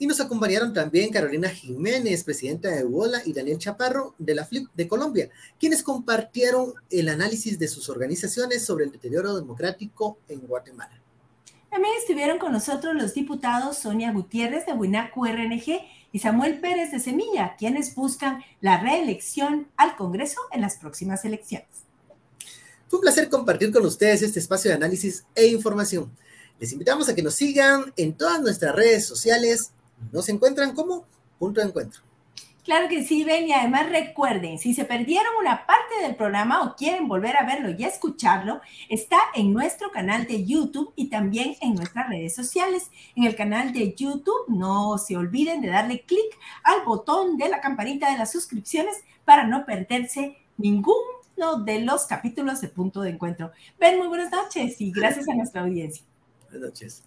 Y nos acompañaron también Carolina Jiménez, presidenta de UOLA, y Daniel Chaparro, de la FLIP de Colombia, quienes compartieron el análisis de sus organizaciones sobre el deterioro democrático en Guatemala. También estuvieron con nosotros los diputados Sonia Gutiérrez de WINAC URNG y Samuel Pérez de Semilla, quienes buscan la reelección al Congreso en las próximas elecciones. Fue un placer compartir con ustedes este espacio de análisis e información. Les invitamos a que nos sigan en todas nuestras redes sociales. Nos encuentran como punto de encuentro. Claro que sí, Ben, y además recuerden, si se perdieron una parte del programa o quieren volver a verlo y escucharlo, está en nuestro canal de YouTube y también en nuestras redes sociales. En el canal de YouTube, no se olviden de darle clic al botón de la campanita de las suscripciones para no perderse ningún uno de los capítulos de Punto de Encuentro. Ben, muy buenas noches y gracias a nuestra audiencia. Buenas noches.